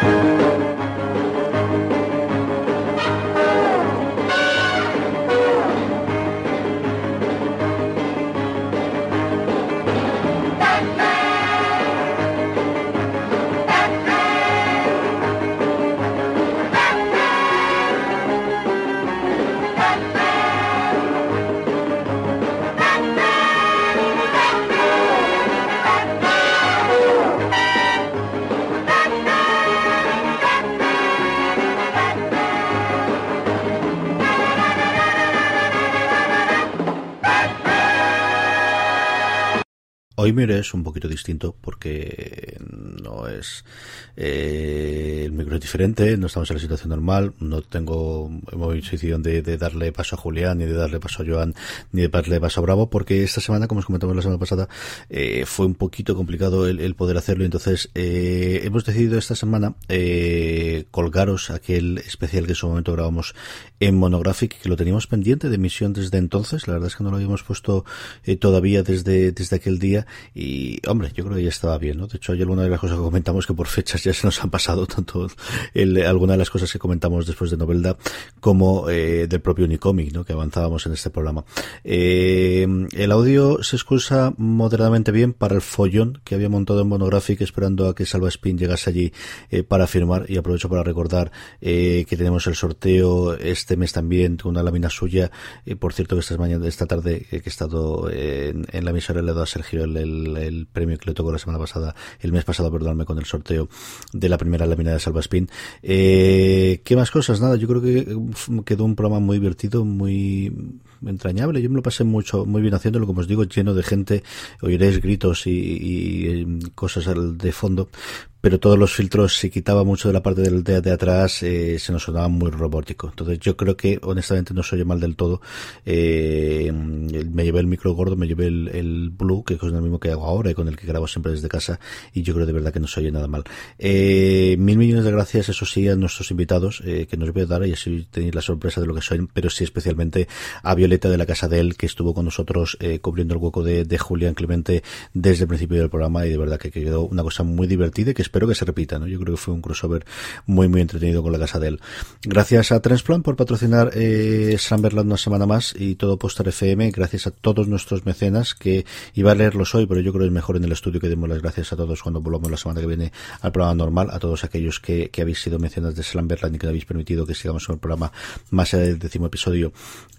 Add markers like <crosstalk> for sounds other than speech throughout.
Hoy mi es un poquito distinto porque no es eh, el micro es diferente, no estamos en la situación normal, no tengo decisión de, de darle paso a Julián, ni de darle paso a Joan, ni de darle paso a Bravo, porque esta semana, como os comentamos la semana pasada, eh, fue un poquito complicado el, poder hacerlo, entonces eh, hemos decidido esta semana eh, colgaros aquel especial que en su momento grabamos en Monographic, que lo teníamos pendiente de emisión desde entonces, la verdad es que no lo habíamos puesto eh, todavía desde, desde aquel día, y hombre, yo creo que ya estaba bien, ¿no? De hecho, hay alguna de las cosas que comentamos que por fechas ya se nos han pasado tanto el, alguna de las cosas que comentamos después de Novelda como eh, del propio Unicomic, ¿no? que avanzábamos en este programa. Eh, el audio se excusa moderadamente bien para el follón que había montado en Monographic esperando a que Salva Spin llegase allí eh, para firmar y aprovecho para recordar que tenemos el sorteo este mes también con una lámina suya. por cierto que esta mañana, esta tarde que he estado en, la emisora le he dado a Sergio el, el, premio que le tocó la semana pasada, el mes pasado, perdóname, con el sorteo de la primera lámina de Salvaspin. Eh, ¿Qué más cosas? Nada, yo creo que quedó un programa muy divertido, muy entrañable. Yo me lo pasé mucho, muy bien haciéndolo, como os digo, lleno de gente. Oiréis gritos y, y cosas de fondo pero todos los filtros se quitaba mucho de la parte del de, de atrás, eh, se nos sonaba muy robótico. Entonces yo creo que honestamente no se oye mal del todo. Eh, me llevé el micro gordo, me llevé el, el, Blue, que es el mismo que hago ahora y con el que grabo siempre desde casa, y yo creo de verdad que no se oye nada mal. Eh, mil millones de gracias, eso sí, a nuestros invitados, eh, que nos voy a dar y así tenéis la sorpresa de lo que soy, pero sí especialmente a Violeta de la Casa de él, que estuvo con nosotros cubriendo el hueco de, de Julián Clemente desde el principio del programa y de verdad que quedó una cosa muy divertida y que espero que se repita, ¿no? Yo creo que fue un crossover muy, muy entretenido con la casa de él. Gracias a Transplant por patrocinar eh, una semana más y todo Postar FM. Gracias a todos nuestros mecenas que iba a leerlos hoy, pero yo creo que es mejor en el estudio que demos las gracias a todos cuando volvamos la semana que viene al programa normal, a todos aquellos que, que habéis sido mecenas de Slamberland y que habéis permitido que sigamos con el programa más allá del décimo episodio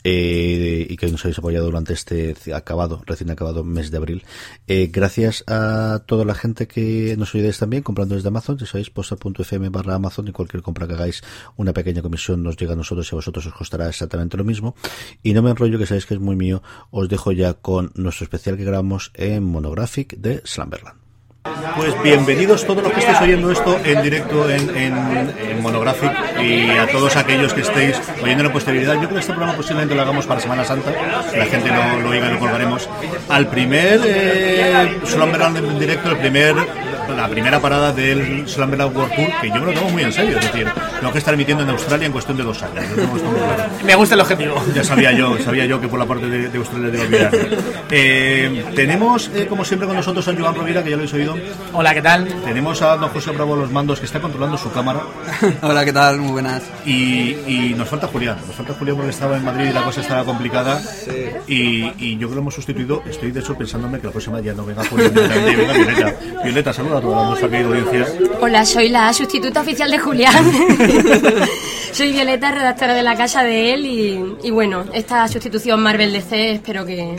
eh, y que nos habéis apoyado durante este acabado, recién acabado mes de abril. Eh, gracias a toda la gente que nos ayudáis también comprando desde Amazon, si sabéis, posta.fm barra Amazon y cualquier compra que hagáis, una pequeña comisión nos llega a nosotros y a vosotros os costará exactamente lo mismo. Y no me enrollo, que sabéis que es muy mío, os dejo ya con nuestro especial que grabamos en Monographic de Slamberland. Pues bienvenidos todos los que estéis oyendo esto en directo en, en, Monographic y a todos aquellos que estéis oyendo la posterioridad. Yo creo que este programa posiblemente lo hagamos para Semana Santa, la gente no lo oiga y lo colgaremos. Al primer eh, Slumberland en directo, el primer la primera parada del Slumberland World Tour, que yo me lo tomo muy en serio, es decir, tengo que estar emitiendo en Australia en cuestión de dos años. Me gusta el objetivo. Ya sabía yo, sabía yo que por la parte de, Australia debo olvidar. Eh, tenemos, eh, como siempre, con nosotros a Joan Rovira, que ya lo habéis oído. Hola, ¿qué tal? Tenemos a don José Bravo los mandos, que está controlando su cámara. <laughs> Hola, ¿qué tal? Muy buenas. Y, y, nos falta Julián, nos falta Julián porque estaba en Madrid y la cosa estaba complicada. Y, y, yo creo que lo hemos sustituido. Estoy, de hecho, pensándome que la próxima ya no venga Julián, venga Violeta. Violeta, saluda a toda nuestra querida audiencia. Hola, soy la sustituta oficial de Julián. <laughs> soy Violeta, redactora de la casa de él y, y bueno, esta sustitución Marvel DC espero que,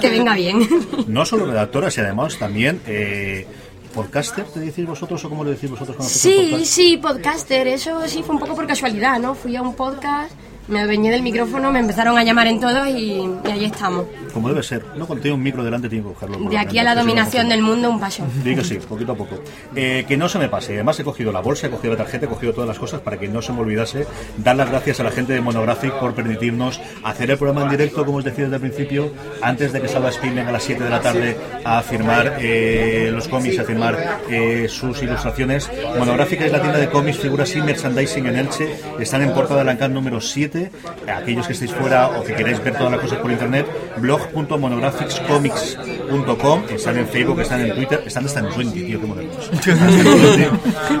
que venga bien. no solo redactora, sino además también... Eh, ¿Podcaster te decís vosotros o cómo le decís vosotros? sí, sí, podcaster. Eso sí fue un poco por casualidad, ¿no? Fui a un podcast me adueñé del micrófono, me empezaron a llamar en todos y, y ahí estamos. Como debe ser. No, cuando tiene un micro delante tiene que cogerlo. por De aquí a la dominación del mundo, un paso. Digo que sí, poquito a poco. Eh, que no se me pase. Además, he cogido la bolsa, he cogido la tarjeta, he cogido todas las cosas para que no se me olvidase dar las gracias a la gente de Monographic por permitirnos hacer el programa en directo, como os decía desde el principio, antes de que salga Spin venga a las 7 de la tarde a firmar eh, los cómics, a firmar eh, sus ilustraciones. Monographic es la tienda de cómics, figuras y merchandising en Elche. Están en Porta de Alancán número 7. Aquellos que estéis fuera o que queráis ver todas las cosas por internet, blog.monographicscomics.com. Están en Facebook, están en Twitter, están hasta en Twenty, tío, qué modernos. <laughs>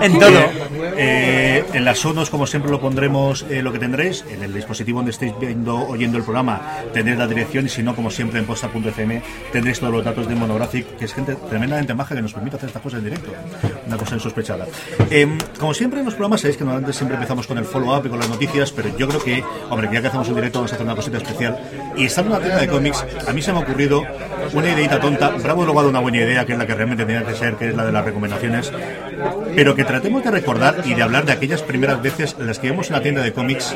<laughs> En todo. Eh, eh, en las sonos, como siempre, lo pondremos eh, lo que tendréis. En el dispositivo donde estéis viendo, oyendo el programa, tendréis la dirección y si no, como siempre, en posta.fm tendréis todos los datos de Monographic, que es gente tremendamente maja que nos permite hacer estas cosas en directo. Una cosa insospechada. Em, como siempre en los programas, sabéis que normalmente siempre empezamos con el follow-up y con las noticias, pero yo creo que, hombre, ya que hacemos un directo, vamos a hacer una cosita especial. Y estando en una tienda de cómics, a mí se me ha ocurrido una ideita tonta. Bravo luego ha dado una buena idea, que es la que realmente tenía que ser, que es la de las recomendaciones. Pero que tratemos de recordar y de hablar de aquellas primeras veces en las que íbamos a una tienda de cómics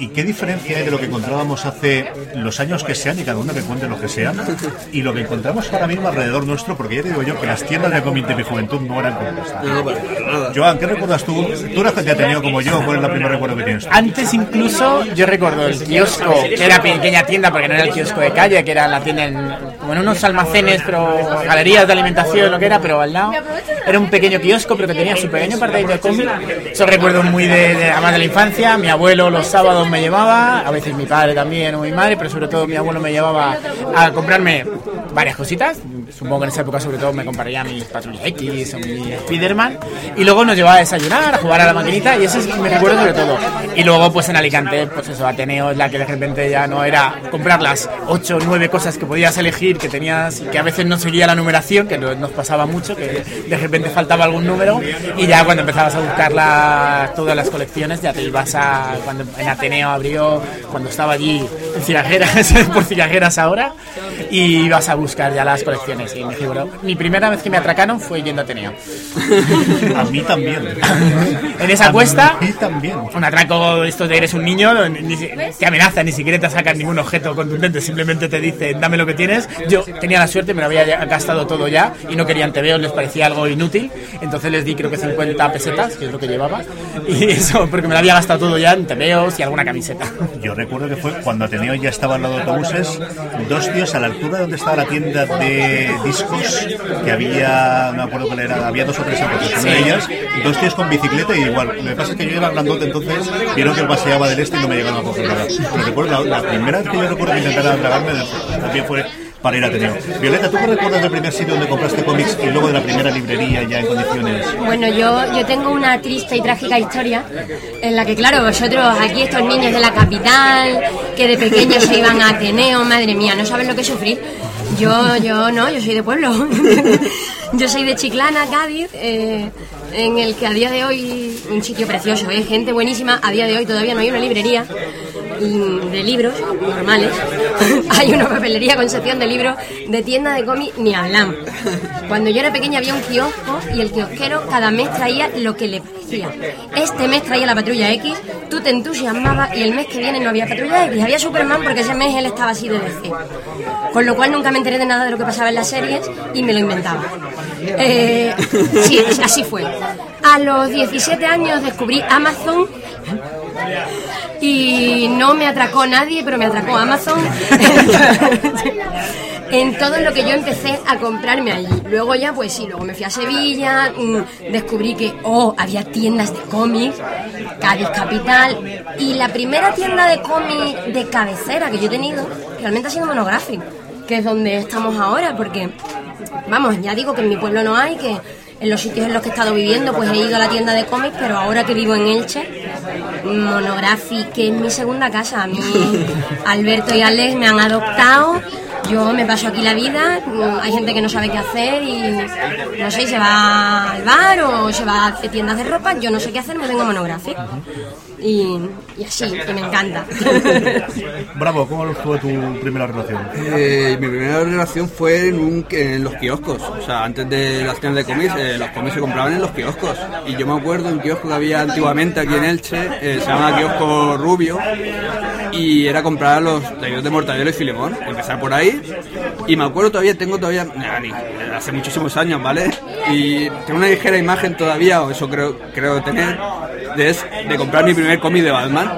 y qué diferencia hay de lo que encontrábamos hace los años que sean y cada uno que cuente lo que sea y lo que encontramos ahora mismo alrededor nuestro porque ya te digo yo que las tiendas de cómic de mi juventud no eran como estas No, para nada. Joan, ¿qué recuerdas tú? Tú eras que te ha tenido como yo, ¿cuál es el primer recuerdo que tienes? Antes incluso yo recuerdo el kiosco, que era pequeña tienda porque no era el kiosco de calle, que era la tienda en, como en unos almacenes, pero galerías de alimentación, lo que era, pero al lado era un pequeño kiosco, pero que tenía su pequeño apartadito de cómic. Eso recuerdo muy de, de, además de la infancia. Mi abuelo los sábados me llevaba, a veces mi padre también o mi madre, pero sobre todo mi abuelo me llevaba a comprarme varias cositas. Supongo que en esa época sobre todo me compraría mis Patrulla X o mi Spiderman. Y luego nos llevaba a desayunar, a jugar a la maquinita y eso es me recuerdo sobre todo. Y luego pues en Alicante, pues eso, Ateneo es la que de repente ya no era comprar las 8 o 9 cosas que podías elegir, que tenías, que a veces no seguía la numeración, que no- nos pasaba mucho, que de repente faltaba algún número y ya cuando empezabas a buscar la- todas las colecciones ya te ibas a, cuando en Ateneo abrió, cuando estaba allí en Cigajeras, por <laughs> Cigajeras ahora, y ibas a buscar ya las colecciones. Y me figuró, mi primera vez que me atracaron fue yendo a Ateneo. A mí también. <laughs> En esa cuesta, A mí también. un atraco esto de eres un niño, ni, te amenazan, ni siquiera te sacan ningún objeto contundente, simplemente te dicen dame lo que tienes. Yo tenía la suerte, me lo había gastado todo ya y no querían tebeos, les parecía algo inútil. Entonces les di creo que 50 pesetas, que es lo que llevaba. Y <laughs> eso, porque me lo había gastado todo ya en tebeos y alguna camiseta. Yo recuerdo que fue cuando Ateneo ya estaba al lado de autobuses, dos tíos a la altura de donde estaba la tienda de discos, que había, no me acuerdo cuál era, había dos o tres empresas, una de ellas, dos tíos con bicicleta y igual. Lo que pasa es que yo era grandote entonces, vieron que paseaba del este y no me llegaron a coger nada. Pero recuerdo, la, la primera vez que yo recuerdo que intentaron tragarme también fue para ir a Ateneo. Violeta, ¿tú qué recuerdas del primer sitio donde compraste cómics y luego de la primera librería ya en condiciones? Bueno, yo, yo tengo una triste y trágica historia en la que, claro, vosotros aquí, estos niños de la capital, que de pequeños se iban a Ateneo, madre mía, no saben lo que sufrí. Yo, yo no, yo soy de pueblo. <laughs> yo soy de Chiclana, Cádiz, eh, en el que a día de hoy, un sitio precioso, ¿eh? gente buenísima, a día de hoy todavía no hay una librería de libros normales. <laughs> hay una papelería con sección de libros, de tienda de cómics, ni hablamos. Cuando yo era pequeña había un kiosco y el kiosquero cada mes traía lo que le parecía. Este mes traía la patrulla X, tú te entusiasmabas y el mes que viene no había patrulla X, había Superman porque ese mes él estaba así de DC. Con lo cual nunca me enteré de nada de lo que pasaba en las series y me lo inventaba. Eh, sí, así fue. A los 17 años descubrí Amazon y no me atracó nadie, pero me atracó Amazon. <laughs> en todo lo que yo empecé a comprarme allí. Luego ya, pues sí, luego me fui a Sevilla, mm, descubrí que, oh, había tiendas de cómics, Cádiz Capital, y la primera tienda de cómics de cabecera que yo he tenido realmente ha sido Monographic, que es donde estamos ahora, porque, vamos, ya digo que en mi pueblo no hay, que en los sitios en los que he estado viviendo, pues he ido a la tienda de cómics, pero ahora que vivo en Elche, Monographic, que es mi segunda casa. A mí, <laughs> Alberto y Alex me han adoptado. Yo me paso aquí la vida, hay gente que no sabe qué hacer y no sé, se va al bar o se va a tiendas de ropa, yo no sé qué hacer, me vengo monográfico. Y, y así, que me encanta. <laughs> Bravo, ¿cómo fue tu primera relación? Eh, mi primera relación fue en, un, en los kioscos. O sea, antes de las tiendas de cómics, eh, los cómics se compraban en los kioscos. Y yo me acuerdo un kiosco que había antiguamente aquí en Elche, eh, se llama Kiosco Rubio, y era comprar los talleres de Mortadelo y Filemón. Empezar por ahí. Y me acuerdo todavía, tengo todavía, nah, ni- hace muchísimos años, ¿vale? Y tengo una ligera imagen todavía, o eso creo, creo tener, de, es- de comprar mi primer cómic de Batman,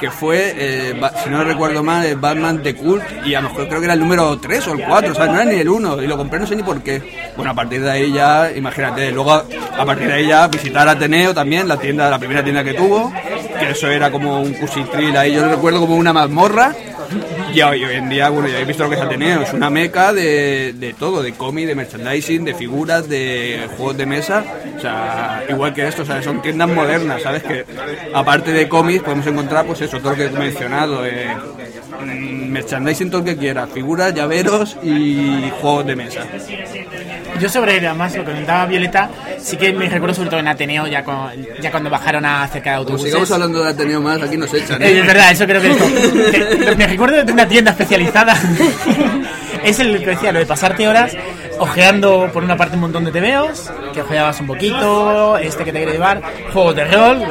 que fue, eh, si no recuerdo mal, Batman The Cult, y a lo mejor creo que era el número 3 o el 4, o sea, no era ni el 1, y lo compré no sé ni por qué. Bueno, a partir de ahí ya, imagínate, luego a partir de ahí ya visitar Ateneo también, la tienda, la primera tienda que tuvo, que eso era como un cusitril ahí, yo lo recuerdo como una mazmorra, y hoy, hoy en día, bueno, ya habéis visto lo que es Ateneo, es una meca de, de todo, de cómic, de merchandising, de figuras, de juegos de mesa, o sea, igual que esto, o son tiendas modernas, ¿sabes? Que aparte de cómics podemos encontrar, pues eso, todo lo que he mencionado, eh, mm, merchandising, todo lo que quieras, figuras, llaveros y juegos de mesa. Yo sobre además lo que comentaba Violeta, sí que me recuerdo sobre todo en Ateneo, ya, con- ya cuando bajaron a cerca de Como autobuses. sigamos hablando de Ateneo más, aquí nos echan. Eh, ¿eh? es verdad, eso creo que es <laughs> Me recuerdo de una tienda especializada. <laughs> es el que decía, lo de pasarte horas ojeando por una parte un montón de TVOs, que ojeabas un poquito, este que te quiere llevar, juegos de rol,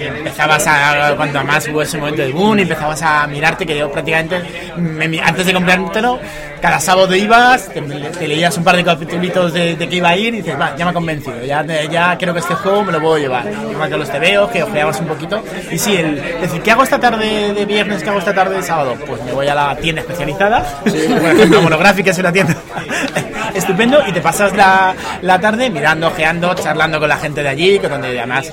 y empezabas a, cuanto más hubo ese momento de boom, y empezabas a mirarte, que yo prácticamente, me antes de comprártelo, cada sábado ibas, te, te leías un par de capítulos de, de que iba a ir y dices, va, ya me ha convencido, ya, ya creo que este juego me lo puedo llevar. Igual que los TVOs, que ojeabas un poquito. Y sí, el decir, ¿qué hago esta tarde de viernes? ¿Qué hago esta tarde de sábado? Pues me voy a la tienda especializada, por ejemplo, Monográfica es una tienda <laughs> estupendo y te pasas la, la tarde mirando, ojeando, charlando con la gente de allí, que donde además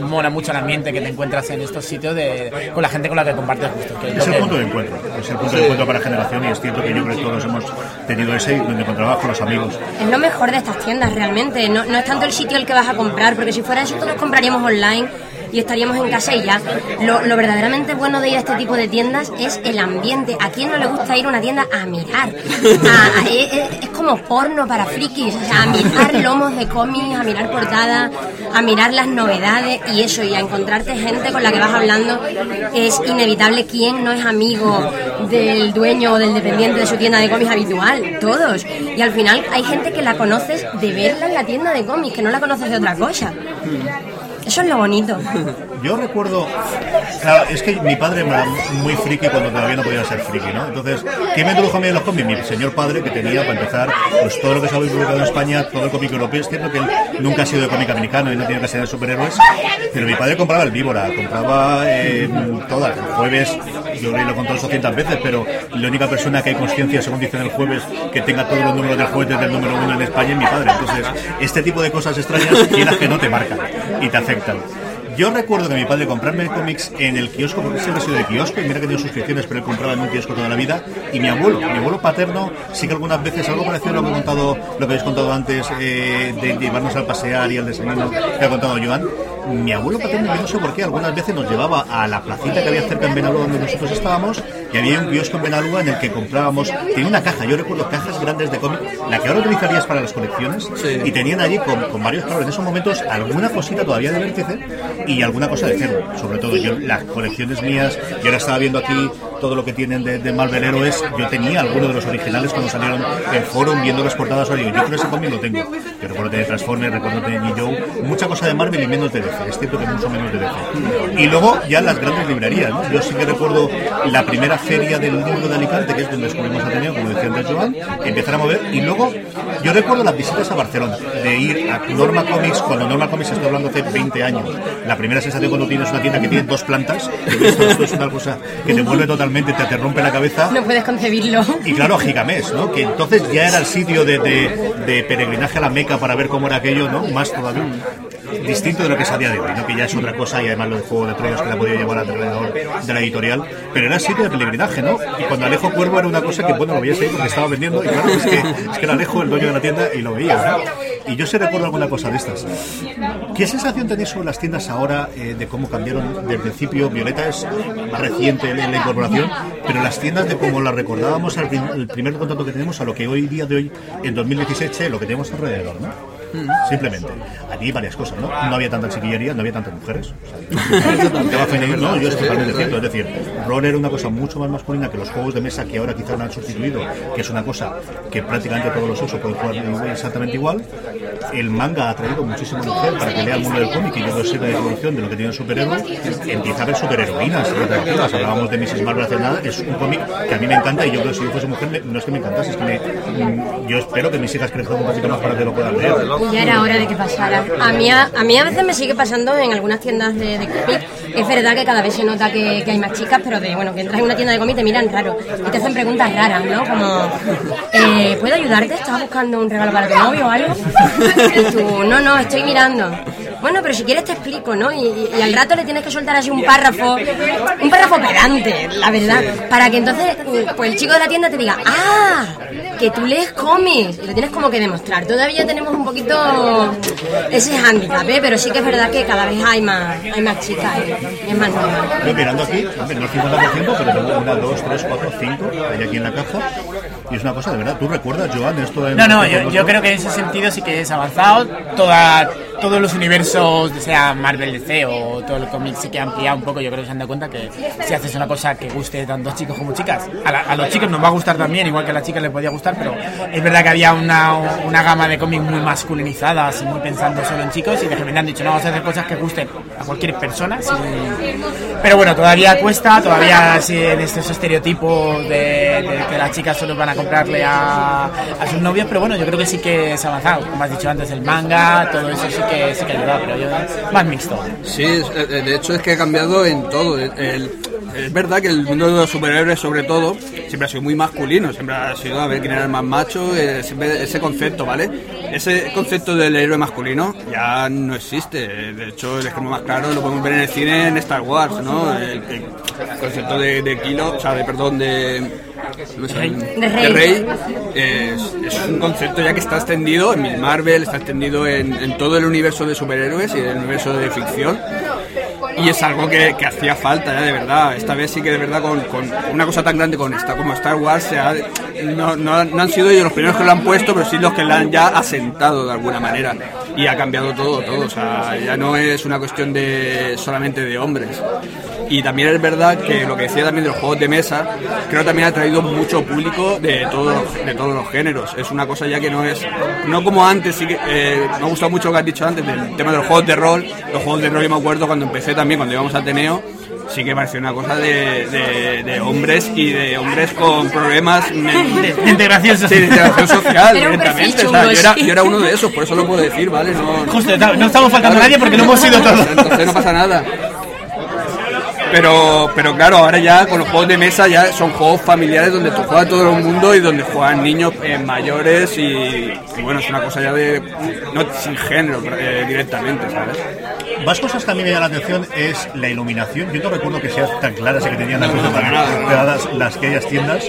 mola mucho el ambiente que te encuentras en estos sitios de, con la gente con la que compartes gusto. que es el que- punto de encuentro, es el punto de encuentro para generación y es cierto que yo creo que todos hemos tenido ese donde encontrabas con los amigos. Es lo mejor de estas tiendas realmente, no, no es tanto el sitio el que vas a comprar, porque si fuera eso todos compraríamos online y estaríamos en casa y ya. Lo, lo verdaderamente bueno de ir a este tipo de tiendas es el ambiente. ¿A quién no le gusta ir a una tienda a mirar? A- es- es porno para frikis, o sea, a mirar lomos de cómics, a mirar portadas, a mirar las novedades y eso, y a encontrarte gente con la que vas hablando. Es inevitable quién no es amigo del dueño o del dependiente de su tienda de cómics habitual, todos. Y al final hay gente que la conoces de verla en la tienda de cómics, que no la conoces de otra cosa. Eso es lo bonito. Yo recuerdo, claro, es que mi padre era muy friki cuando todavía no podía ser friki, ¿no? Entonces, ¿qué me introdujo a mí en los cómics? Mi señor padre, que tenía, para empezar, pues todo lo que se había publicado en España, todo el cómic europeo, es cierto que él nunca ha sido de cómic americano y no tiene que ser de superhéroes, pero mi padre compraba el Víbora, compraba eh, todas, el jueves, yo lo he contado 800 veces, pero la única persona que hay conciencia, según dicen el jueves, que tenga todos los números del jueves desde el número uno en España es mi padre. Entonces, este tipo de cosas extrañas, quieras que no te marcan y te みたい Yo recuerdo que mi padre comprarme cómics en el kiosco, porque siempre ha sido de kiosco, y mira que tenía suscripciones, pero él compraba en un kiosco toda la vida. Y mi abuelo, mi abuelo paterno, sí que algunas veces, algo parecido a lo que, he contado, lo que habéis contado antes, eh, de llevarnos al pasear y al desayuno que ha contado Joan. Mi abuelo paterno, yo no sé por qué, algunas veces nos llevaba a la placita que había cerca en Benalúa donde nosotros estábamos, y había un kiosco en Benalúa en el que comprábamos, tenía una caja, yo recuerdo cajas grandes de cómic, la que ahora utilizarías para las colecciones, y tenían allí con, con varios, claro, en esos momentos alguna cosita todavía de vértice y alguna cosa de cero, sobre todo. Yo, las colecciones mías, yo ahora estaba viendo aquí todo lo que tienen de, de Heroes, yo tenía alguno de los originales cuando salieron en forum viendo las portadas, oye, yo creo ese cómic lo tengo, yo recuerdo tener Transformers, recuerdo tener G. Joe, mucha cosa de Marvel y menos de DC, es cierto que mucho menos de DC. Y luego ya las grandes librerías, ¿no? yo sí que recuerdo la primera feria del libro de Alicante, que es donde descubrimos Ateneo, como decía antes Joan, empezar a mover, y luego yo recuerdo las visitas a Barcelona, de ir a Norma Comics, cuando Norma Comics estoy hablando hace 20 años, la primera sensación cuando tienes una tienda que tiene dos plantas, esto, esto es una cosa que te vuelve totalmente, te, te rompe la cabeza, No puedes concebirlo. y claro, Gigamés, ¿no? Que entonces ya era el sitio de, de- de peregrinaje a la Meca para ver cómo era aquello, ¿no? Más todavía. Distinto de lo que es a día de hoy, ¿no? que ya es otra cosa y además lo de Juego de Tronos que la ha podido llevar alrededor de la editorial, pero era sitio de peregrinaje, ¿no? Y cuando Alejo Cuervo era una cosa que, bueno, lo veías ahí porque estaba vendiendo y claro, es que, es era Alejo el dueño de la tienda y lo veías, ¿no? Y yo sé recuerdo alguna cosa de estas. ¿Qué sensación tenéis sobre las tiendas ahora eh, de cómo cambiaron del principio? Violeta es más reciente en la incorporación, pero las tiendas de cómo las recordábamos al el primer contacto que tenemos a lo que hoy día de hoy, en 2017, lo que tenemos alrededor, ¿no? Simplemente. Aquí varias cosas, ¿no? No había tanta chiquillería, no había tantas mujeres. O sea, te va a ofender, no, yo es totalmente cierto. Es decir, rol era una cosa mucho más masculina que los juegos de mesa que ahora quizás la han sustituido, que es una cosa que prácticamente todos los usos pueden jugar exactamente igual. El manga ha traído muchísimo mujer para que lea el mundo del cómic y yo creo que la evolución de lo que tiene el superhéroe. Empieza a haber superheroínas atractivas. Hablábamos de Mrs. Marvel hace nada, es un cómic que a mí me encanta y yo creo que si yo fuese mujer, me- no es que me encantase, es que me- mm, yo espero que mis hijas crezcan un poquito más para que lo puedan leer. Ya era hora de que pasara. A mí a, a mí a veces me sigue pasando en algunas tiendas de, de cómic. Es verdad que cada vez se nota que, hay más chicas, pero de bueno, que entras en una tienda de cómic te miran raro. Y te hacen preguntas raras, ¿no? Como, eh, ¿puedo ayudarte? ¿Estás buscando un regalo para tu novio o algo? No, no, estoy mirando. Bueno, pero si quieres te explico, ¿no? Y al rato le tienes que soltar así un párrafo, un párrafo pedante, la verdad, para que entonces pues el chico de la tienda te diga, ¡ah! Que tú lees cómics y lo tienes como que demostrar. Todavía tenemos un poquito ese hándicap, ¿eh? Pero sí que es verdad que cada vez hay más, hay más chicas y es más normal. Yo mirando aquí, hombre, no el 50%, pero tengo una, dos, tres, cuatro, cinco, hay aquí en la caja. Y es una cosa de verdad. ¿Tú recuerdas, Joan, esto en No, no, yo, yo creo que en ese sentido sí que es avanzado. Toda, todos los universos, sea Marvel DC o todo el cómic, sí que ha ampliado un poco. Yo creo que se han dado cuenta que si haces una cosa que guste tanto chicos como chicas, a, los chicos nos va a gustar también, igual que a las chicas les podía gustar, pero es verdad que había una, una gama de cómics muy masculinizadas y muy pensando solo en chicos y de repente han dicho, no, vamos a hacer cosas que gusten a cualquier persona. Pero bueno, todavía cuesta, todavía siguen estos estereotipos de, que las chicas solo van a comprarle a, a sus novios, pero bueno, yo creo que sí que es avanzado. Como has dicho antes, el manga, todo eso sí que, sí que ayuda, pero yo más mixto. Sí, es- eh, de hecho es que ha cambiado en todo. El- es verdad que el mundo de los superhéroes, sobre todo, siempre ha sido muy masculino, siempre ha sido a ver quién era el más macho, eh, siempre ese concepto, ¿vale? Ese concepto del héroe masculino ya no existe. De hecho, el ejemplo más claro lo podemos ver en el cine en Star Wars, ¿no? El, el concepto de, de kilo, o sea, de perdón, de. De rey. de rey es, es un concepto ya que está extendido en Marvel, está extendido en, en todo el universo de superhéroes y el universo de ficción. Y es algo que, que hacía falta ya de verdad. Esta vez sí que de verdad con, con una cosa tan grande con esta como Star Wars se ha- no, no- no han sido ellos los primeros que lo han puesto, pero sí los que lo han ya asentado de alguna manera. Y ha cambiado todo, todo. O sea, ya no es una cuestión de solamente de hombres. Y también es verdad que lo que decía también de los juegos de mesa, creo que también ha traído mucho público de todos, de todos los géneros. Es una cosa ya que no es, no como antes, sí que eh, me ha gustado mucho lo que has dicho antes del tema de los juegos de rol. Los juegos de rol yo me acuerdo cuando empecé también, cuando íbamos a Ateneo, sí que parecía una cosa de, de- de hombres y de hombres con problemas <laughs> De, de integración Sí, de social. integración social, directamente. O sea, chungo, yo, era, yo era uno de esos, por eso lo puedo decir, ¿vale? No, Justo, no estamos faltando a nadie porque no hemos sido todos. entonces no pasa nada. Pero, pero claro, ahora ya con los juegos de mesa ya son juegos familiares donde tú juegas todo el mundo y donde juegan niños eh, mayores y, bueno, es una cosa ya de no sin género eh, directamente, ¿sabes? Más cosas que mí me llaman la atención es la iluminación. Yo no recuerdo que sea tan clara esa que tenían las, las, las aquellas tiendas.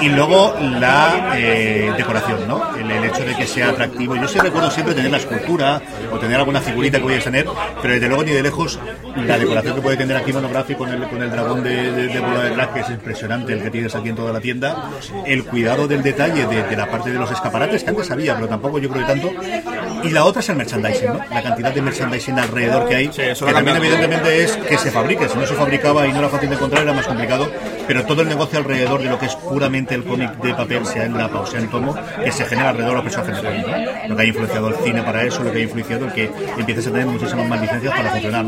Y luego la eh, decoración, ¿no? El, el hecho de que sea atractivo. Yo sí recuerdo siempre tener la escultura o tener alguna figurita que vayas a tener, pero desde luego ni de lejos la decoración que puede tener aquí monográfico con el, con el dragón de, de, de bola de drag, que es impresionante el que tienes aquí en toda la tienda. El cuidado del detalle de, de la parte de los escaparates, que antes había, pero tampoco yo creo que tanto. Y la otra es el merchandising, ¿no? La cantidad de merchandising alrededor que hay, eso que también evidentemente es que se fabrique. Si no se fabricaba y no era fácil de encontrar, era más complicado. Pero todo el negocio alrededor de lo que es puramente el cómic de papel, sea en lapa o sea en tomo, que se genera alrededor de de cómic, ¿no? Lo que ha influenciado el cine para eso, lo que ha influenciado el que empieces a tener muchísimas más licencias para funcionar.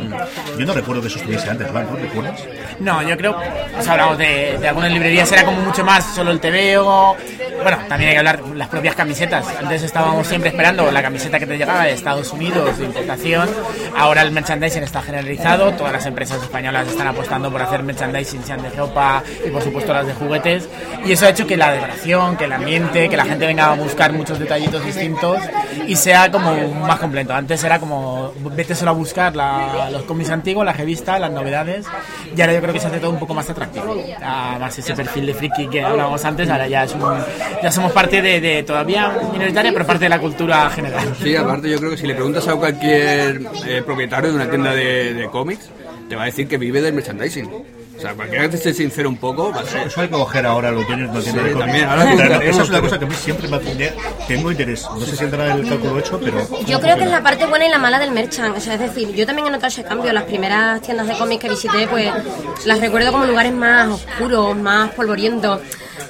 Yo no recuerdo que eso estuviese antes, ¿verdad? ¿No recuerdas? No, yo creo, pues hablamos de, algunas librerías, era como mucho más solo el TVO. Bueno, también hay que hablar las propias camisetas. Antes estábamos siempre esperando la camiseta que que te llegaba de Estados Unidos de importación. Ahora el merchandising está generalizado, todas las empresas españolas están apostando por hacer merchandising, sean de ropa y por supuesto las de juguetes. Y eso ha hecho que la decoración, que el ambiente, que la gente venga a buscar muchos detallitos distintos y sea como más completo. Antes era como vete solo a buscar la- los cómics antiguos, la revista, las novedades y ahora yo creo que se hace todo un poco más atractivo. Además ese perfil de friki que hablábamos antes, ahora ya, es un- ya somos parte de, de todavía minoritaria, pero parte de la cultura general. Sí, aparte yo creo que si le preguntas a cualquier eh, propietario de una tienda de, de cómics, te va a decir que vive del merchandising. O sea, cualquiera que te esté sincero un poco, va a ser... Eso hay que coger ahora los dueños no tienen Sí, de cómics. también, ahora preguntaremos, Esa es una cosa que a mí siempre me hace tengo interés. No sé si entrará en el cálculo hecho, pero Yo creo que es la parte buena y la mala del merchant. O sea, es decir, yo también he notado ese cambio. Las primeras tiendas de cómics que visité, pues las recuerdo como lugares más oscuros, más polvorientos,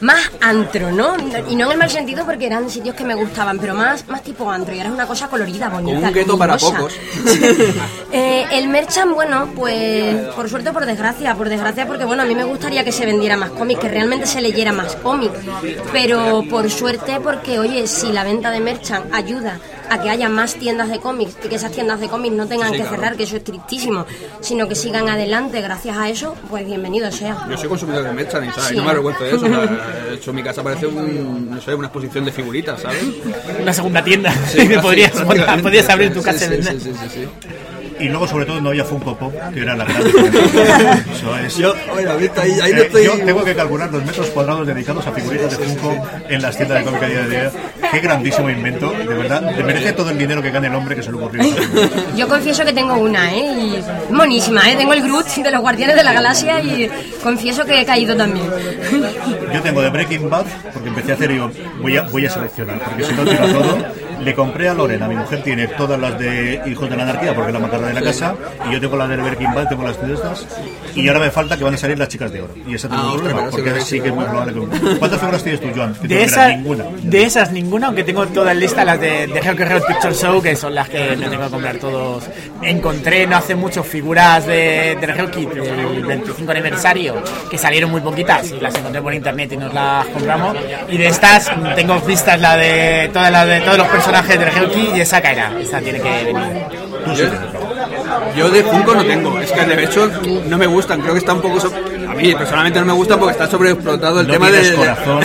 más antro, ¿no? Y no en el mal sentido porque eran sitios que me gustaban, pero más, más tipo antro. Y ahora es una cosa colorida, bonita. Como un gueto para pocos. <laughs> Eh, el merchant, bueno, pues por suerte o por desgracia, por desgracia porque bueno, a mí me gustaría que se vendiera más cómic, que realmente se leyera más cómic, pero por suerte porque oye, si la venta de merchant ayuda a que haya más tiendas de cómics y que esas tiendas de cómics no tengan Sí, que claro. cerrar, que eso es tristísimo, sino que sigan adelante gracias a eso, pues bienvenido sea. Yo soy consumidor de merchandising, ¿sabes? Sí. Y no me avergüenzo de eso. <laughs> hecho, mi casa parece un, no sé, una exposición de figuritas, ¿sabes? Una segunda tienda. Sí, <laughs> podrías, abrir tu casa sí, sí, sí. Y luego sobre todo no había Funko Pop, que era la gran. <laughs> Eso es. Yo, oye, ¿viste? ahí, ahí no Eh, estoy... yo tengo que calcular los metros cuadrados dedicados a figuritas de Funko en las tiendas de cómic a día de hoy. Qué grandísimo invento, de verdad. Le merece todo el dinero que gane el hombre que se le ocurrió. <laughs> Yo confieso que tengo una, ¿eh? Y es monísima, ¿eh? Tengo el Groot de los Guardianes de la Galaxia y confieso que he caído también. Yo tengo de Breaking Bad, porque empecé a hacer y digo, voy a, voy a seleccionar, porque si no tiro todo. Le compré a Lorena, mi mujer tiene todas las de Hijos de la Anarquía, porque es la macarra de la casa, y yo tengo las de Breaking Bad, tengo las de estas, y ahora me falta que van a salir las chicas de oro. Y ese tengo Ah, un ostras, problema, sí porque que sí que es muy probable que... ¿Cuántas figuras tienes tú, Joan? De, esa- ninguna. de esas ninguna, aunque tengo toda en lista las de, de Hell Hell Picture Show, que son las que me tengo que comprar todos. Encontré no hace mucho figuras de, de Hell Kit del 25 aniversario, que salieron muy poquitas, y las encontré por internet y nos las compramos. Y de estas tengo vistas la de todas las de todos los personajes de Hell Kit y esa caerá, esa tiene que venir. Yo, de Funko no tengo, es que de hecho no me gustan, creo que está un poco... so- A mí personalmente no me gusta porque está sobreexplotado el No tema de... corazón,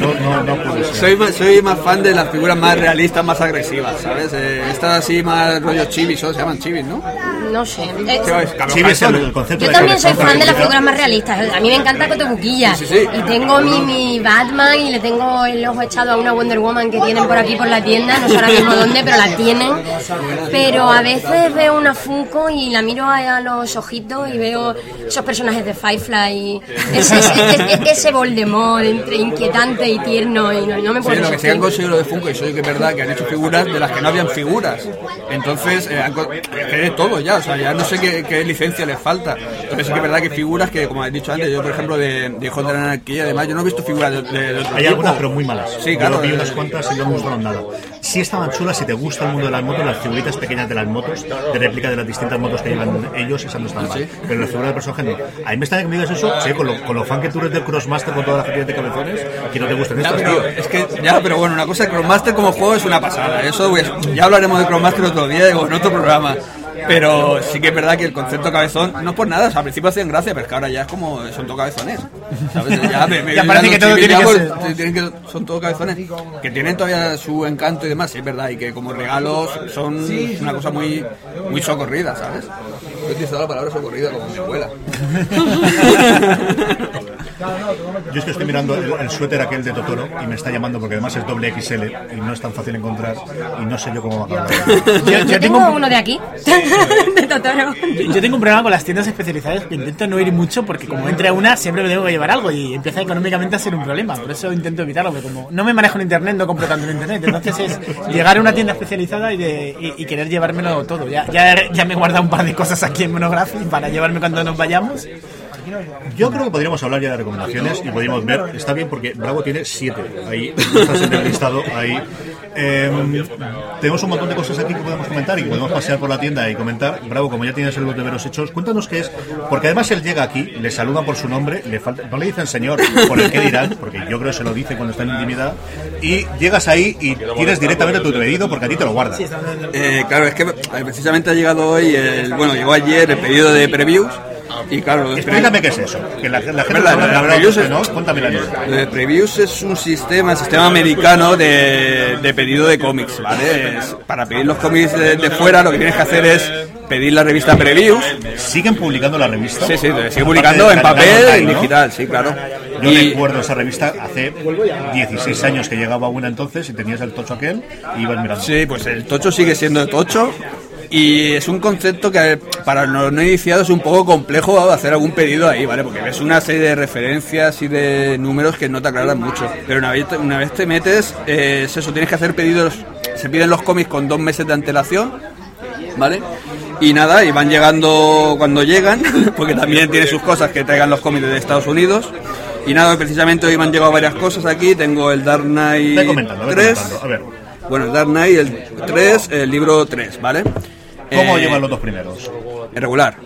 no, no, no puede ser. Soy más, soy más fan de las figuras más realistas, más agresivas, ¿sabes? Eh, estas así más rollo chivis, ¿o? se llaman chivis, ¿no? No sé. Eh, Sí, el, concepto Yo de también soy fan de las figuras más realistas. A mí me encanta Cotobuquilla. Sí, sí, sí. Y tengo mi, mi Batman y le tengo el ojo echado a una Wonder Woman que tienen por aquí por la tienda. No sé ahora mismo dónde, pero la tienen. Pero a veces veo una Funko y la miro a, los ojitos y veo esos personajes de Firefly. Y ese, ese, ese- Voldemort entre inquietante y tierno. Y no, no me Sí, puedo lo que sí han conseguido lo de Funko, y soy que es verdad que han hecho figuras de las que no habían figuras. Entonces, eh, han todo ya, o sea, ya no sé qué, qué licencia les falta. Entonces, sí que es verdad que figuras que, como has dicho antes, yo, por ejemplo, de, de Hijos de la Anarquía, además, yo no he visto figuras de, de, de otro Hay tipo. algunas, pero muy malas. Sí, claro. Yo vi eh, unas cuantas y no me gustaron nada. Sí estaban chulas si te gusta el mundo de las motos, las figuritas pequeñas de las motos, de réplica de las distintas motos que llevan ellos, esas no están mal. Pero las figuras de personaje no. A mí me está que me digas eso, sí, con lo, con lo fan que tú eres del Crossmaster con todas las gente de cabezones, que no te gusten Ya, estas, tío. es que, ya, pero bueno, una cosa, Crossmaster como juego es una pasada. Eso pues, ya hablaremos de Crossmaster otro día digo, en otro programa. Pero sí que es verdad que el concepto cabezón, no es por nada, o sea, al principio hacían gracia, pero es que ahora ya es como, son todo cabezones. ¿sabes? Ya, me, me- <laughs> Ya parece que todo tiene ya, que ser. tienen que- son todo cabezones, que tienen todavía su encanto y demás, sí, es verdad, y que como regalos son una cosa muy, muy socorrida, ¿sabes? Yo he utilizado la palabra socorrida como mi abuela. <laughs> Yo es que estoy mirando el, el suéter aquel de Totoro y me está llamando porque además es doble XL y no es tan fácil encontrar y no sé yo cómo va a acabar. <laughs> Yo, tengo tengo un- uno de aquí, <laughs> de Totoro. Yo tengo un problema con las tiendas especializadas que intento no ir mucho porque como entre a una siempre me tengo que llevar algo y empieza económicamente a ser un problema. Por eso intento evitarlo, porque como no me manejo en internet, no compro tanto en internet. Entonces es llegar a una tienda especializada y, de, y, y querer llevármelo todo. Ya, ya, ya me he guardado un par de cosas aquí en Monographic para llevarme cuando nos vayamos. Yo creo que podríamos hablar ya de recomendaciones y podríamos ver, está bien porque Bravo tiene siete, ahí estás en el listado, ahí. Em, tenemos un montón de cosas aquí que podemos comentar y podemos pasear por la tienda y comentar. Bravo, como ya tienes el de veros hechos, cuéntanos qué es, porque además él llega aquí, le saludan por su nombre, le falta, no le dicen señor por el que dirán, porque yo creo que se lo dice cuando está en intimidad, y llegas ahí y tienes directamente tu pedido porque a ti te lo guarda. Eh, claro, es que eh, precisamente ha llegado hoy, el, bueno, llegó ayer el pedido de previews y claro, explícame qué es eso. Que la, la gente la, la, previews es, ¿no? Cuéntame la de previews es un sistema, sistema americano de, de pedido de cómics, ¿vale? Es, para pedir los cómics de, de, fuera lo que tienes que hacer es pedir la revista previews. ¿Siguen publicando la revista? Sí, sí, sigue publicando en papel, en digital, sí, claro. Yo y... recuerdo esa revista hace 16 años que llegaba una entonces y tenías el tocho aquel y ibas mirando. Sí, pues el tocho sigue siendo el tocho y es un concepto que para los no iniciados es un poco complejo hacer algún pedido ahí, ¿vale? Porque ves una serie de referencias y de números que no te aclaran mucho. Pero una vez, una vez te metes, eh, es eso, tienes que hacer pedidos, se piden los cómics con dos meses de antelación, ¿vale? Y nada, y van llegando cuando llegan, <laughs> porque también tiene sus cosas que traigan los cómics de Estados Unidos. Y nada, precisamente hoy me han llegado varias cosas aquí. Tengo el Dark Knight 3. A ver. Bueno, el Dark Knight, el 3, el libro 3, ¿vale? ¿Cómo eh, llevan los dos primeros? Regular.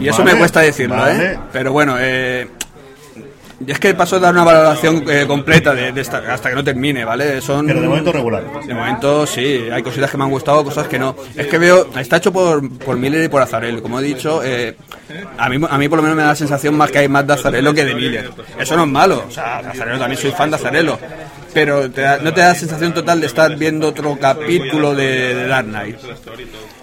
Y eso Vale, me cuesta decirlo, vale. ¿eh? Pero bueno, eh, y es que paso a dar una valoración eh, completa de, de esta, hasta que no termine, ¿vale? Son, Pero de momento regular. De momento sí, hay cositas que me han gustado, cosas que no. Es que veo, está hecho por, por Miller y por Azarello, como he dicho, eh, a, mí, a mí por lo menos me da la sensación más que hay más de Azarello que de Miller. Eso no es malo, o sea, Azarello también soy fan de Azarello. Pero te da- no te da la sensación total de estar viendo otro capítulo de, de Dark Knight.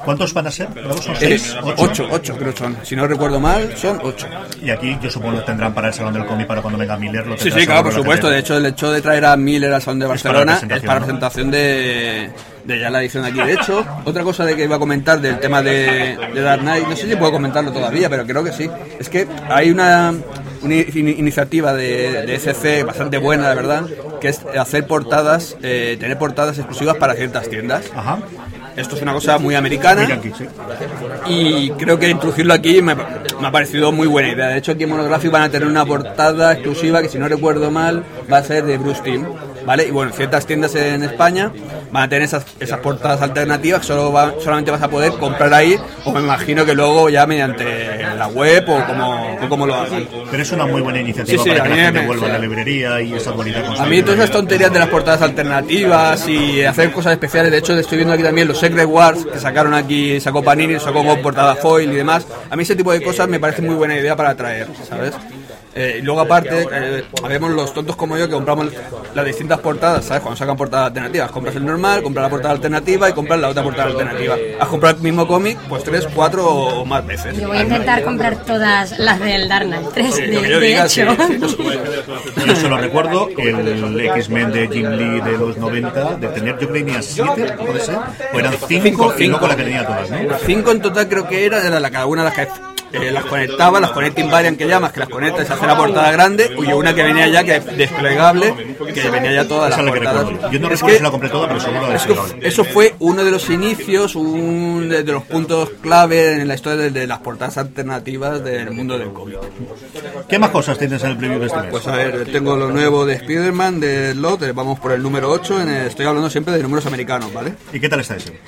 ¿Cuántos van a ser? ¿Son seis? ¿Ocho? ocho, ocho creo que son. Si no recuerdo mal, son ocho. Y aquí yo supongo que tendrán para el Salón del Cómic para cuando venga Miller. Lo Sí, sí, claro, por supuesto. De hecho, el hecho de traer a Miller al Salón de Es para Barcelona presentación, es para presentación de, de ya la edición de aquí. De hecho, otra cosa de que iba a comentar del tema de, de Dark Knight, no sé si puedo comentarlo todavía, pero creo que sí. Es que hay una, una in- iniciativa de, de SC bastante buena, la verdad, que es hacer portadas, eh, tener portadas exclusivas para ciertas tiendas. Ajá. Esto es una cosa muy americana Muy yankee, sí. y creo que introducirlo aquí me, me ha parecido muy buena idea. De hecho, aquí en Monográfico van a tener una portada exclusiva que, si no recuerdo mal, va a ser de Bruce Timm. ¿Vale? Y bueno, ciertas tiendas en España van a tener esas, esas portadas alternativas que solo va- solamente vas a poder comprar ahí, o me imagino que luego ya mediante la web o como, o como lo hagan. Pero es una muy buena iniciativa Sí, sí, para que la gente me- vuelva a la librería y esa actualidad A mí todas esas tonterías de las portadas alternativas y hacer cosas especiales, de hecho estoy viendo aquí también los Secret Wars que sacaron aquí, sacó Panini, sacó con portada foil y demás. A mí ese tipo de cosas me parece muy buena idea para traer, ¿sabes? Eh, y luego aparte, eh, habemos los tontos como yo que compramos las distintas portadas, ¿sabes? Cuando sacan portadas alternativas, compras el normal, compras la portada alternativa y compras la otra portada alternativa. Has comprado el mismo cómic, pues tres, cuatro o más veces. Yo voy a intentar comprar todas las del Dark Knight 3, Sí, lo que de, diga, hecho. sí, sí. <laughs> Yo solo recuerdo el X-Men de Jim Lee de los 90, de tener, yo creo que tenía 7, puede ser, o eran 5 Cinco, y luego cinco. la que tenía todas, ¿no? Cinco en total creo que era, era la, cada una de las que eh, las conectaba, las connecting variant que llamas, que las conectas y hace la portada grande, y una que venía ya que es desplegable, que venía ya es la recuerdo. Yo no recuerdo que si la compré toda, pero seguro la es que desplegable. eso fue uno de los inicios, un de de los puntos clave en la historia de, de las portadas alternativas del mundo del cómic. ¿Qué más cosas tienes en el preview de este mes? Pues a ver, tengo lo nuevo de Spider-Man, de Lot, vamos por el número 8, en el- estoy hablando siempre de números americanos, ¿vale? ¿Y qué tal está ese?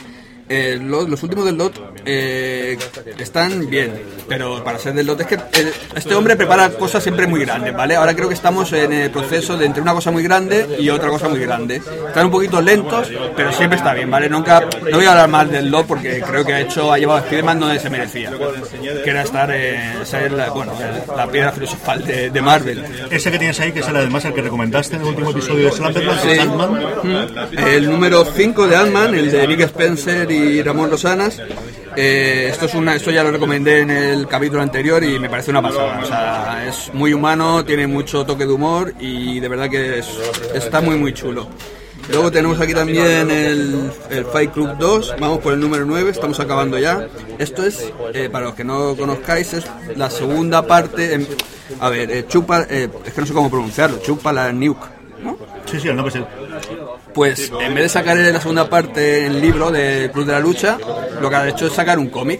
Eh, lo- los últimos del lot eh, están bien, pero para ser del lot es que eh, este hombre prepara cosas siempre muy grandes, ¿vale? Ahora creo que estamos en el proceso de entre una cosa muy grande y otra cosa muy grande. Están un poquito lentos, pero siempre está bien, ¿vale? Nunca, no voy a hablar más del lot porque creo que ha hecho, ha llevado a Spider-Man donde se merecía, que era estar, eh, ser la, bueno, la piedra filosofal de, de Marvel. Ese que tienes ahí, que es el además el que recomendaste en el último episodio de Slumberland, Sí. El número 5 de Ant-Man, el de Nick Spencer y Ramón Rosanas. Eh, esto, es una, esto ya lo recomendé en el capítulo anterior y me parece una pasada. O sea, es muy humano, tiene mucho toque de humor y de verdad que es- está muy, muy chulo. Luego tenemos aquí también el, el Fight Club 2, vamos por el número 9, estamos acabando ya. Esto es, eh, para los que no conozcáis, es la segunda parte. a ver, eh, Chupa, es que no sé cómo pronunciarlo, Chupa la Nuke. Sí, sí, el nombre es. Pues en vez de sacar la segunda parte en libro de Club de la Lucha, lo que ha hecho es sacar un cómic.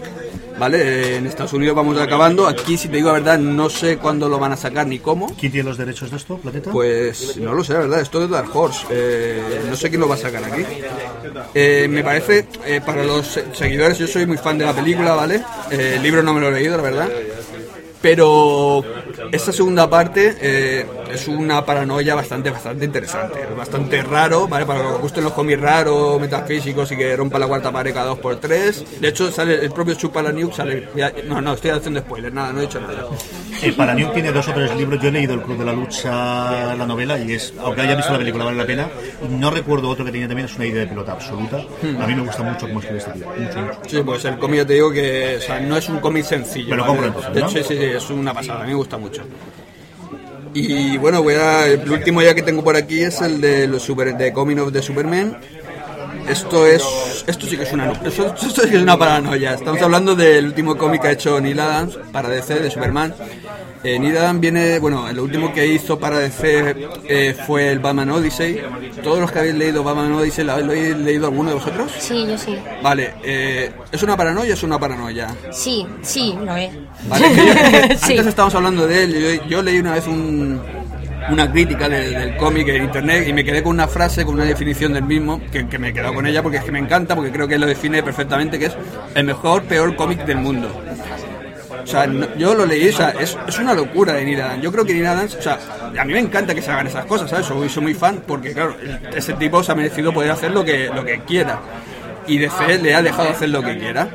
¿vale? En Estados Unidos vamos acabando. Aquí, si te digo la verdad, no sé cuándo lo van a sacar ni cómo. ¿Quién tiene los derechos de esto, Planeta? Pues no lo sé, la verdad. Esto es Dark Horse. Eh, no sé quién lo va a sacar aquí. Eh, me parece, eh, para los se- seguidores, yo soy muy fan de la película, ¿vale? Eh, el libro no me lo he leído, la verdad. Pero esta segunda parte eh, es una paranoia bastante bastante interesante, bastante raro, ¿vale? Para los que gusten los cómics raros, metafísicos y que rompa la cuarta pared cada dos por tres. De hecho, sale el propio Chupalaniuk, sale... ya- no, no, estoy haciendo spoilers, nada, no he dicho nada. Eh, para New tiene dos o tres libros. Yo he leído El Club de la Lucha, la novela, y es, aunque haya visto la película, vale la pena. Y no recuerdo otro que tenía también, es una idea de pelota absoluta. A mí me gusta mucho cómo escribe este tío. Mucho, mucho. Sí, pues el cómic te digo que o sea, no es un cómic sencillo. Me lo ¿vale? compro entonces, De ¿no? hecho, sí, sí, es una pasada, a mí me gusta mucho. Y bueno, voy a, el último ya que tengo por aquí es el de los super, de Coming of the Superman. Esto es, esto sí que es una, esto, esto sí que es una paranoia. Estamos hablando del último cómic que ha hecho Neil Adams para DC de Superman. Eh, Neil Adams viene, bueno, el último que hizo para DC eh, fue el Batman Odyssey. Todos los que habéis leído Batman Odyssey, ¿lo habéis leído alguno de vosotros? Sí, yo sí. Vale, eh, ¿es una paranoia o es una paranoia? Sí, sí, lo es. Vale, que yo- que <laughs> Sí. antes estábamos hablando de él, yo, yo leí una vez un- una crítica de- del cómic en internet y me quedé con una frase, con una definición del mismo, que, me he quedado con ella porque es que me encanta, porque creo que lo define perfectamente, que es el mejor, peor cómic del mundo. O sea, yo lo leí, o sea, es, es una locura de Neil Adams. Yo creo que Neil Adams, o sea, a mí me encanta que se hagan esas cosas, ¿sabes? Soy, soy muy fan porque, claro, ese tipo se ha merecido poder hacer lo que, lo que quiera. Y DC le ha dejado hacer lo que quiera.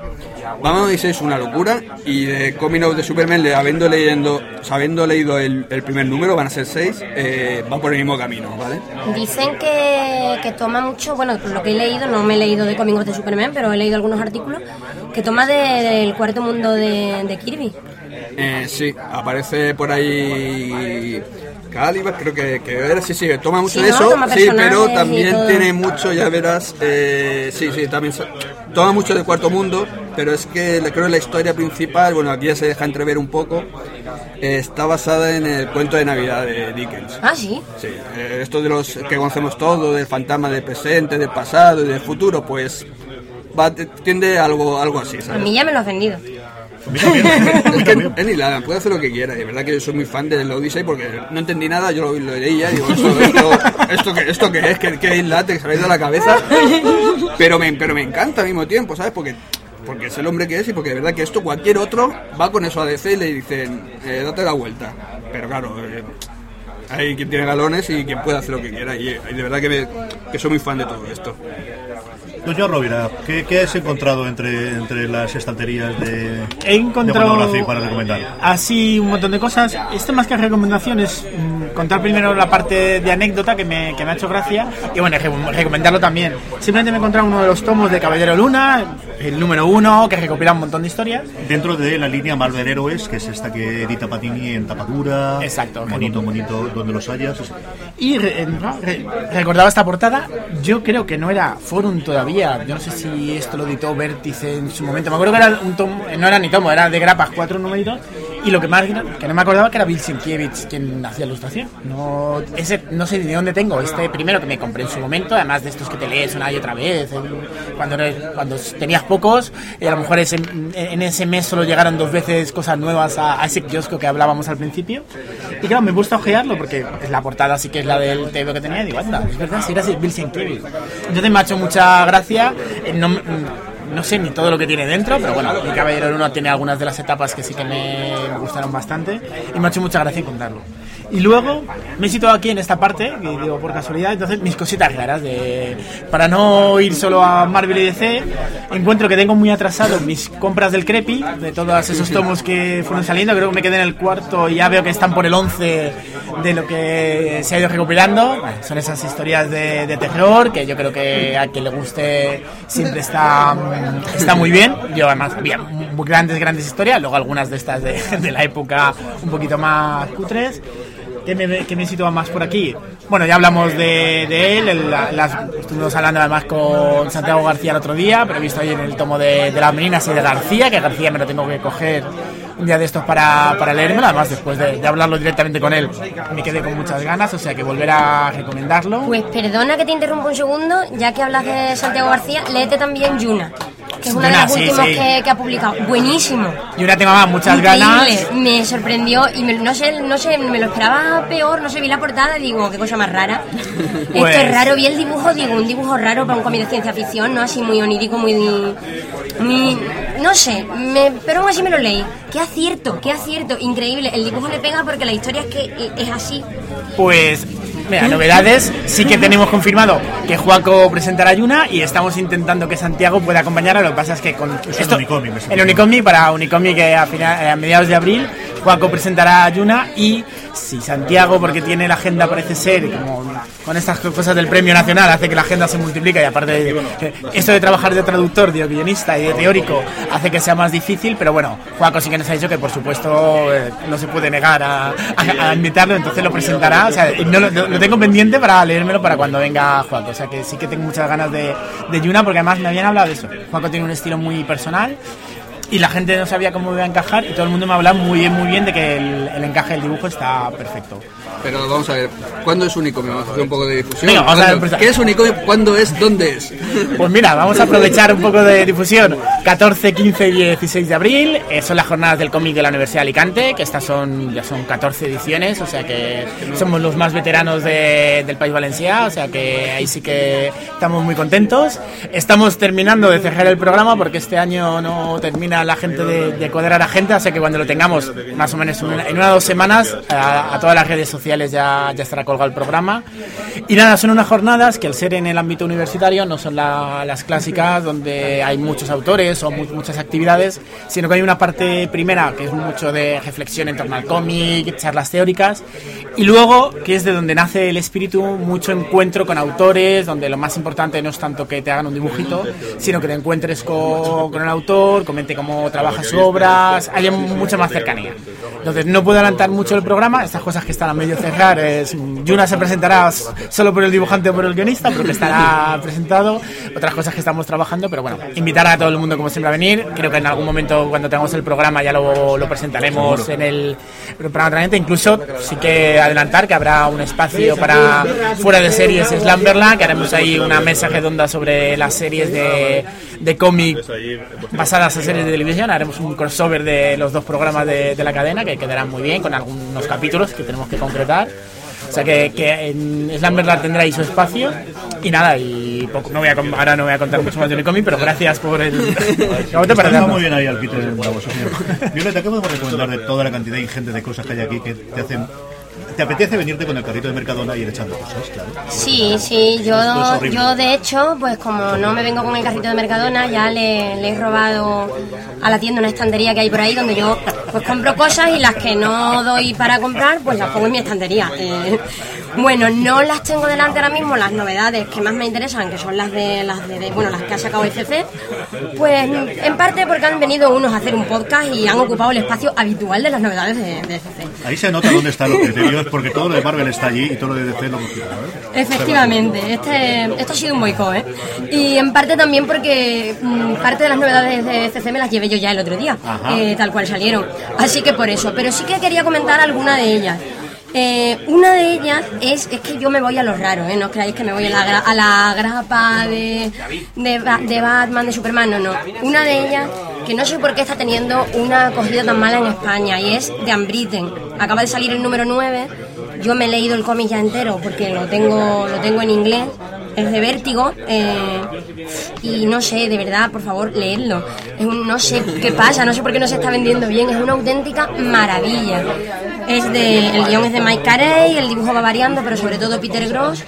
Batman Odyssey es una locura y de Coming Out de Superman, habiendo, leyendo, o sea, habiendo leído el, el primer número, van a ser seis, eh, va por el mismo camino, ¿vale? Dicen que, que toma mucho, bueno, por lo que he leído, no me he leído de cómics de Superman, pero he leído algunos artículos, que toma de- del cuarto mundo de, de Kirby. Eh, sí, aparece por ahí Caliban, creo que, que era, sí, sí, toma mucho Sí, de eso, sí, pero también tiene mucho, ya verás, eh, sí, sí, también toma mucho del cuarto mundo, pero es que creo que la historia principal, bueno, aquí ya se deja entrever un poco, eh, está basada en el cuento de Navidad de Dickens. Ah, sí. Sí, eh, esto de los que conocemos todos, del fantasma del presente, del pasado y del futuro, pues va, tiende a algo, algo así, A ¿sabes? mí ya me lo has vendido. A mí también. <laughs> Es que Neil Adams, puede hacer lo que quiera. De verdad que yo soy muy fan del Odyssey porque no entendí nada, yo lo, lo leía y digo, esto, esto, esto, que, esto que es, que, que es látex, se me ha ido a la cabeza. Pero me, pero me encanta al mismo tiempo, ¿sabes? Porque, porque es el hombre que es y porque de verdad que esto cualquier otro va con eso a DC y le dicen, eh, date la vuelta. Pero claro, eh, hay quien tiene galones y quien puede hacer lo que quiera. Y, y de verdad que, me- que soy muy fan de todo esto. Doña Rovira, ¿qué, qué has encontrado entre, entre las estanterías de, He encontrado de para recomendar? así un montón de cosas. Esto más que recomendación es mm, contar primero la parte de anécdota que me, que me ha hecho gracia y bueno, re- recomendarlo también. Simplemente me he encontrado uno de los tomos de Caballero Luna, el número uno, que recopila un montón de historias. Dentro de la línea Marvel Heroes, que es esta que edita Patini en tapadura. Exacto. Bonito, bonito, donde los hayas. Y re- re- recordaba esta portada, yo creo que no era Forum todavía, yo no sé si esto lo editó Vértice en su momento, me acuerdo que era un tomo, no era ni tomo, era de grapas, cuatro numeritos, y lo que más que no me acordaba que era Bill Sienkiewicz quien hacía ilustración. No, ese, no sé de dónde tengo, este primero que me compré en su momento, además de estos que te lees una y otra vez, cuando, cuando tenías pocos, a lo mejor ese- en ese mes solo llegaron dos veces cosas nuevas a, a ese kiosco que hablábamos al principio. Y claro, me gusta ojearlo porque es la portada sí que es la del TV que tenía y digo, anda, es verdad, si era Bill Sienkiewicz. Entonces me ha hecho mucha gracia, eh, no, no sé ni todo lo que tiene dentro, pero bueno, mi Caballero Luna tiene algunas de las etapas que sí que me gustaron bastante y me ha hecho mucha gracia contarlo. Y luego me he situado aquí en esta parte, que digo por casualidad, entonces mis cositas raras de para no ir solo a Marvel y DC, encuentro que tengo muy atrasado mis compras del Crepi, de todos esos tomos que fueron saliendo, creo que me quedé en el cuarto y ya veo que están por el 11 de lo que se ha ido recopilando. Bueno, son esas historias de, de terror que yo creo que a quien le guste siempre está, está muy bien. Yo además había grandes, grandes historias, luego algunas de estas de, de la época un poquito más cutres. ¿Qué me, qué me sitúa más por aquí? Bueno, ya hablamos de, él, el- la- las, estuvimos hablando además con Santiago García el otro día, pero he visto ahí en el tomo de, de las meninas y de García, que García me lo tengo que coger un día de estos para, para leérmelo, además después de, de hablarlo directamente con él me quedé con muchas ganas, o sea que volver a recomendarlo. Pues perdona que te interrumpa un segundo, ya que hablas de Santiago García, léete también Yuna. que es una de las sí, últimas sí. Que, que ha publicado. Buenísimo. Y una tengo más muchas Increíble. ganas. Me sorprendió y me- no sé, no sé, me lo esperaba peor, no sé, vi la portada y digo, qué cosa más rara. Pues- Esto es raro, vi el dibujo, digo, un dibujo raro para un cómic de ciencia ficción, ¿no? Así muy onírico, muy... muy no sé, me, pero aún así me lo leí. Qué acierto, qué acierto, increíble. El dibujo le pega porque la historia es que es así. Pues, mira, novedades. Sí que tenemos confirmado que Juaco presentará a Yuna y estamos intentando que Santiago pueda acompañar. Lo que pasa es que con en Unicomic, me en Unicomic, para Unicomic que a, final- a mediados de abril, Juaco presentará a Yuna y si Santiago, porque tiene la agenda, parece ser, como con estas cosas del premio nacional, hace que la agenda se multiplica y aparte de, eh, esto de trabajar de traductor, de guionista y de teórico hace que sea más difícil, pero bueno, Juaco sí que nos ha dicho que por supuesto eh, no se puede negar a, a- a invitarlo, entonces lo presentará, o sea, no, lo, lo tengo pendiente para leérmelo para cuando venga Juaco, o sea que sí que tengo muchas ganas de, de Yuna porque además me habían hablado de eso, Juaco tiene un estilo muy personal y la gente no sabía cómo iba a encajar y todo el mundo me ha hablado muy bien, muy bien de que el, el encaje del dibujo está perfecto. Pero vamos a ver, ¿cuándo es Unicomio? Vamos a hacer un poco de difusión. Venga, vamos a empezar. ¿Qué es Unicomio? ¿Cuándo es? ¿Dónde es? <laughs> Pues mira, vamos a aprovechar un poco de difusión. 14, 15 y 16 de abril eh, son las jornadas del cómic de la Universidad de Alicante, que estas son ya son 14 ediciones, o sea que somos los más veteranos de- del País Valenciano, o sea que ahí sí que estamos muy contentos. Estamos terminando de cerrar el programa porque este año no termina la gente de, de cuadrar a gente, así que cuando lo tengamos más o menos en una, en una o dos semanas a, a todas las redes sociales ya, ya estará colgado el programa. Y nada, son unas jornadas que al ser en el ámbito universitario no son la- las clásicas donde hay muchos autores o mu- muchas actividades, sino que hay una parte primera que es mucho de reflexión en torno al cómic, charlas teóricas, y luego que es de donde nace el espíritu, mucho encuentro con autores, donde lo más importante no es tanto que te hagan un dibujito, sino que te encuentres con, con el autor, comente cómo trabaja sus obras, haya mucha más cercanía. Entonces no puedo adelantar mucho el programa, estas cosas que están a medio cerrar es Yuna se presentará solo por el dibujante o por el guionista, pero que estará presentado, otras cosas que estamos trabajando, pero bueno, invitar a todo el mundo como siempre a venir, creo que en algún momento cuando tengamos el programa ya lo, lo presentaremos en el programa realmente, incluso sí que adelantar que habrá un espacio para fuera de series Slamberland, que haremos ahí una mesa redonda sobre las series de, de cómic basadas en series de televisión, haremos un crossover de los dos programas de, de la cadena que quedarán muy bien con algunos capítulos que tenemos que concretar. O sea que, que en Slamberland tendrá ahí su espacio y nada, y poco, no voy a, ahora no voy a contar mucho más de Unicomic, pero gracias por el... <laughs> Está muy bien ahí al Peter Bravo, señor. Violeta, ¿qué podemos recomendar de toda la cantidad ingente de cosas que hay aquí que te hacen... ¿Te apetece venirte con el carrito de Mercadona y ir echando cosas? Claro. Sí, sí, yo, yo de hecho, pues como no me vengo con el carrito de Mercadona, ya le, le he robado a la tienda una estantería que hay por ahí donde yo pues compro cosas y las que no doy para comprar, pues las pongo en mi estantería. Eh, bueno, no las tengo delante ahora mismo, las novedades que más me interesan, que son las de las de, de- bueno, las que ha sacado FC, pues en parte porque han venido unos a hacer un podcast y han ocupado el espacio habitual de las novedades de, de FC. Ahí se nota dónde están los criterios, porque todo lo de Marvel está allí y todo lo de DC lo hemos ¿eh? Efectivamente, este, esto ha sido un boicot, ¿eh? Y en parte también porque mm, parte de las novedades de CC me las llevé yo ya el otro día, eh, tal cual salieron. Así que por eso, pero sí que quería comentar alguna de ellas. Eh, una de ellas es, es que yo me voy a lo raro, ¿eh? No creáis que me voy a la, a la grapa de, de, de Batman, de Superman, no, no. Una de ellas que no sé por qué está teniendo una acogida tan mala en España y es de Unwritten. Acaba de salir el número 9 yo me he leído el cómic ya entero porque lo tengo, lo tengo en inglés. Es de Vértigo. eh, y no sé, de verdad, por favor, leedlo. Es un, no sé qué pasa, no sé por qué no se está vendiendo bien. Es una auténtica maravilla. Es de, el guion es de Mike Carey, el dibujo va variando, pero sobre todo Peter Gross.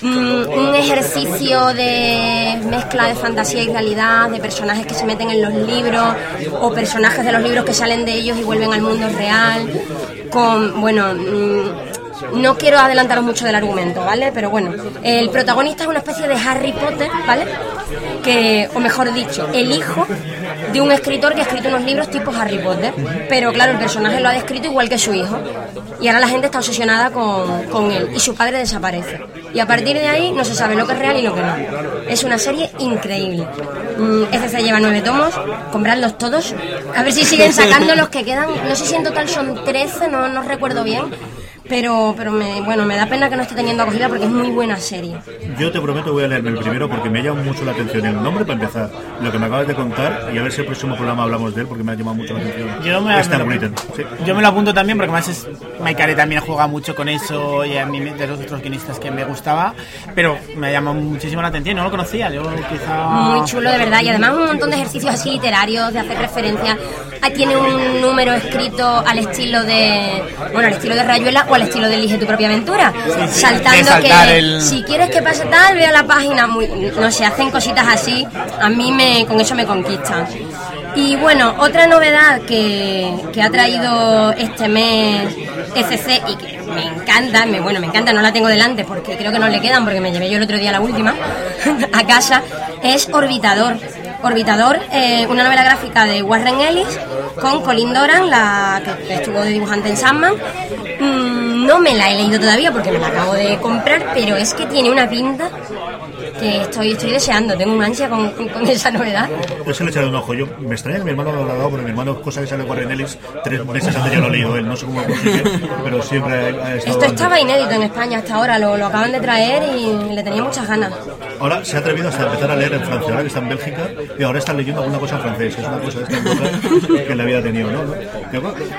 Mm, un ejercicio de mezcla de fantasía y realidad, de personajes que se meten en los libros o personajes de los libros que salen de ellos y vuelven al mundo real. Con, bueno, mm, no quiero adelantaros mucho del argumento, ¿vale? Pero bueno, el protagonista es una especie de Harry Potter, ¿vale? Que, o mejor dicho, el hijo de un escritor que ha escrito unos libros tipo Harry Potter. Pero claro, el personaje lo ha descrito igual que su hijo. Y ahora la gente está obsesionada con, con él. Y su padre desaparece. Y a partir de ahí no se sabe lo que es real y lo que no. Es una serie increíble. Mm, Este se lleva nueve tomos. Compradlos todos. A ver si siguen sacando los que quedan. No sé si en total son 13, no, no recuerdo bien. Pero pero me, bueno, me da pena que no esté teniendo acogida porque es muy buena serie. Yo te prometo voy a leerme el primero porque me llama mucho la atención el nombre para empezar, lo que me acabas de contar y a ver si el próximo programa hablamos de él porque me ha llamado mucho la atención. Yo me, me- Written, sí. yo me lo apunto también porque además es, Maikare también juega mucho con eso y a mí de los otros guionistas que me gustaba, pero me llama muchísimo la atención, no lo conocía, yo quizá... Muy chulo, de verdad. Y además un montón de ejercicios así literarios, de hacer referencia. Ah, Tiene un número escrito al estilo de... Bueno, al estilo de Rayuela o al estilo de Elige tu propia aventura. sí, Saltando que el- si quieres que pase tal, ve a la página. Muy, no sé, hacen cositas así. A mí me con eso me conquistan. Y bueno, otra novedad que, que ha traído este mes FC y que me encanta, me, bueno, me encanta, no la tengo delante porque creo que no le quedan porque me llevé yo el otro día la última <laughs> a casa, es Orbitador. Orbitador, eh, una novela gráfica de Warren Ellis con Colin Doran, la que estuvo de dibujante en Sandman. Mm, no me la he leído todavía porque me la acabo de comprar, pero es que tiene una pinta que estoy, estoy deseando, tengo un ansia con, con- con esa novedad. Yo se le he echado un ojo. Yo me extraña que mi hermano no lo ha dado, porque mi hermano, cosa que sale con Ellis, tres meses antes ya lo ha leído él. No sé cómo lo consigue, pero siempre ha estado. Esto estaba inédito en España hasta ahora, lo, lo acaban de traer y le tenía muchas ganas. Ahora se ha atrevido hasta empezar a leer en francés, ahora que está en Bélgica, y ahora está leyendo alguna cosa en francés, que es una cosa de esta que le había tenido, ¿no?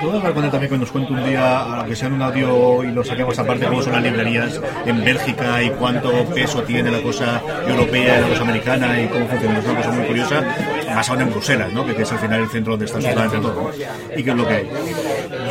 Puedo hablar con él también que nos cuente un día, a que sea en un audio y lo saquemos aparte, cómo son las librerías en Bélgica y cuánto peso tiene la cosa europea y la cosa americana y cómo funciona. Es una cosa muy curiosa, más aún en Bruselas, ¿no? Que, que es al final el centro donde está absolutamente todo, ¿no? Y que es lo que hay.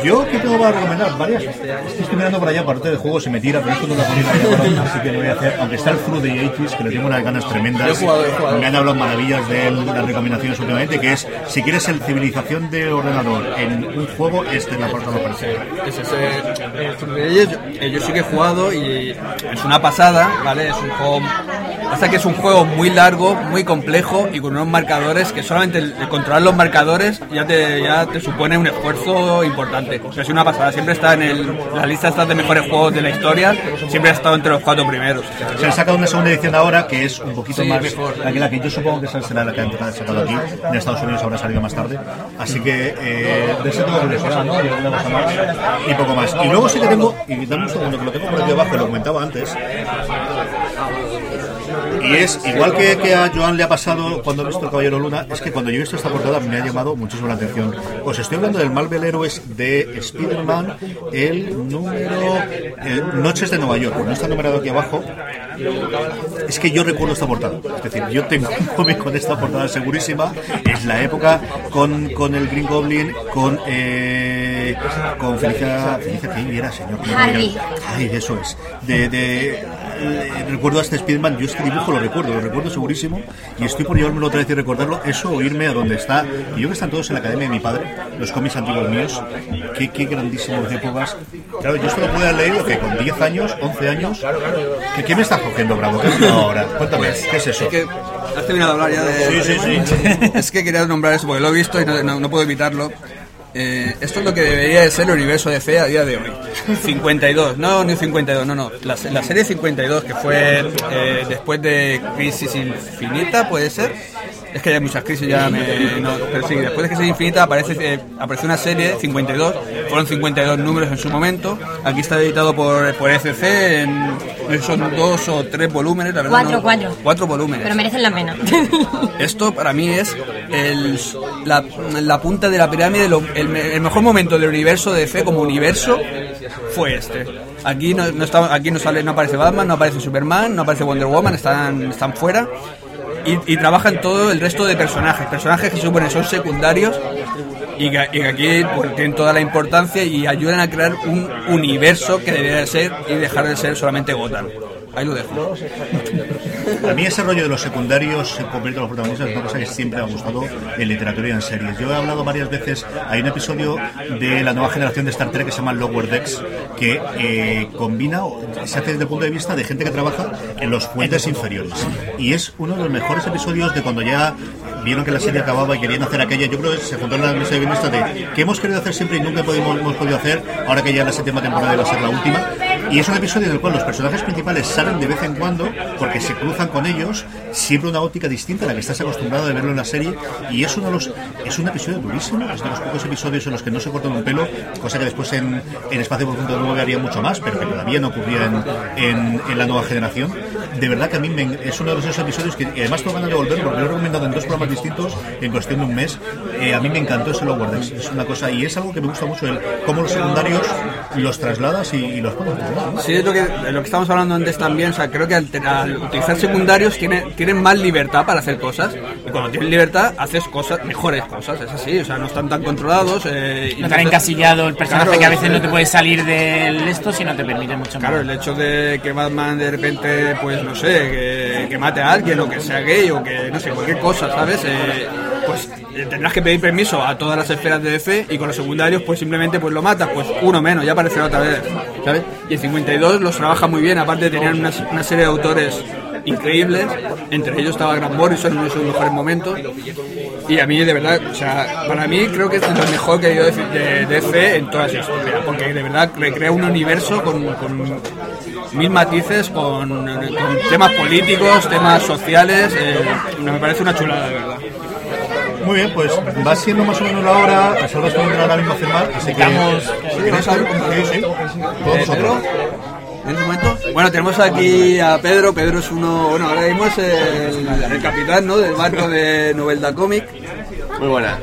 Yo, ¿qué te voy a recomendar? Varias. Es que estoy mirando por allá, aparte de juego se me tira, pero esto no lo ponía así que lo voy a hacer. Aunque está el Through the 80s, que le tengo unas ganas tremendas. Yo. Me han hablado maravillas de él, las recomendaciones últimamente, que es, si quieres el civilización de ordenador en un juego, este es la parte más parecida. Es ese, Through the Ages, eh, yo sí que he jugado y es una pasada, ¿vale? Es un juego. Hasta que es un juego muy largo, muy complejo y con unos marcadores que solamente el, el controlar los marcadores ya te, ya te supone un esfuerzo importante. O sea, es una pasada. Siempre está en el, la lista estas de mejores juegos de la historia, siempre ha estado entre los cuatro primeros. Se ha sacado una segunda edición ahora que es un poquito Sí, más mejor. la que la que yo supongo que esa será la que han sacado aquí en Estados Unidos habrá salido más tarde así que eh, de ese tengo curiosidad ¿no? y poco más y luego sí que tengo y dame un segundo que lo tengo por aquí abajo lo comentaba antes y es igual que, que a Joan le ha pasado cuando ha visto el Caballero Luna, es que cuando yo he visto esta portada me ha llamado muchísimo la atención. Os estoy hablando del Marvel Heroes de Spider-Man, el número eh, Noches de Nueva York. No está numerado aquí abajo. Es que yo recuerdo esta portada. Es decir, yo tengo <laughs> con esta portada segurísima. Es la época con, con el Green Goblin, con. Eh, con Felicia. Felicia, ¿quién era, señor? Harvey. Ay, eso es. De, de, eh, recuerdo a este Spiderman, yo este dibujo lo recuerdo, lo recuerdo segurísimo. Y estoy por llevármelo otra vez y recordarlo. Eso o irme a donde está. Y yo que están todos en la academia de mi padre, los cómics antiguos míos. Qué, qué grandísimos épocas. Claro, yo esto lo pude haber leído que con 10 años, 11 años. ¿Qué, qué me estás cogiendo, Bravo? ¿Qué hecho ahora? Cuéntame, ¿qué es eso? Es que has terminado de hablar ya de. Sí, sí, sí. <laughs> es que quería nombrar eso porque lo he visto y no, no- no puedo evitarlo. Eh, esto es lo que debería de ser el universo de fe a día de hoy. 52, no, ni 52, no, no. La, la serie 52, que fue eh, después de Crisis Infinita, puede ser. Es que hay muchas crisis ya, me, no, pero sí, después de Crisis Infinita aparece, eh, apareció una serie, 52, fueron 52 números en su momento. Aquí está editado por, por ECC, en, son dos o tres volúmenes, la verdad. Cuatro, no- cuatro. Cuatro volúmenes. Pero merecen la pena. <laughs> Esto para mí es el, la, la punta de la pirámide, lo- el, me- el mejor momento del universo de fe como universo fue este. Aquí no, no está, aquí no sale, no aparece Batman, no aparece Superman, no aparece Wonder Woman, están, están fuera. Y, trabajan todo el resto de personajes, personajes que se supone son secundarios y que, y que aquí pues, tienen toda la importancia y ayudan a crear un universo que debería de ser y dejar de ser solamente Gotham. Ahí lo dejo. <laughs> A mí ese rollo de los secundarios en los protagonistas es una cosa que siempre me ha gustado en literatura y en series. Yo he hablado varias veces, hay un episodio de la nueva generación de Star Trek que se llama Lower Decks, que eh, combina, se hace desde el punto de vista de gente que trabaja en los puentes inferiores. Y es uno de los mejores episodios de cuando ya vieron que la serie acababa y querían hacer aquella. Yo creo que se juntó en la mesa de guionistas de que hemos querido hacer siempre y nunca hemos podido hacer, ahora que ya la séptima temporada va a ser la última. Y es un episodio en el cual los personajes principales salen de vez en cuando porque se cruzan con ellos, siempre una óptica distinta a la que estás acostumbrado de verlo en la serie. Y es uno de los es un episodio durísimo, es de los pocos episodios en los que no se cortan un pelo, cosa que después en, en Espacio de Nueve haría mucho más, pero que todavía no ocurría en, en, la nueva generación. De verdad que a mí es uno de esos episodios que además tengo ganas de volver porque lo he recomendado en dos programas distintos en cuestión de un mes. Eh, a mí me encantó ese Lower es una cosa y es algo que me gusta mucho el cómo los secundarios los trasladas y, y los pones. Sí, es lo que, de lo que estábamos hablando antes también. O sea, creo que al, utilizar secundarios tienen, tienen más libertad para hacer cosas. Y cuando tienes libertad, haces cosas, mejores cosas. Es así, o sea, no están tan controlados. Eh, No tan entonces- encasillado el personaje Claro, que a veces eh, no te puedes salir del esto si no te permite mucho más. Claro, el hecho de que Batman de repente, pues no sé, que, que mate a alguien o que sea gay o que no sé, cualquier cosa, ¿sabes? Eh, pues tendrás que pedir permiso a todas las esferas de F y con los secundarios pues simplemente pues lo matas, pues uno menos, ya aparecerá otra vez, ¿sabes? Y el 52 los trabaja muy bien, aparte tenían una, una serie de autores increíbles, entre ellos estaba Grant Morrison en sus mejores momentos y a mí de verdad, o sea, para mí creo que es lo mejor que ido de, de en toda su historia, porque de verdad recrea un universo con, mil matices, con, con temas políticos, temas sociales, eh, me parece una chulada de verdad. Muy bien, pues va siendo más o menos la hora, a Salva está ahora mismo a firmar, así que Estamos- si queréis algo, sí, sí, todos vosotros. ¿En ese momento? Bueno, tenemos aquí a Pedro. Pedro es uno, bueno, ahora mismo es el, el capitán ¿no? del barco de Novelda Comic. Muy buenas.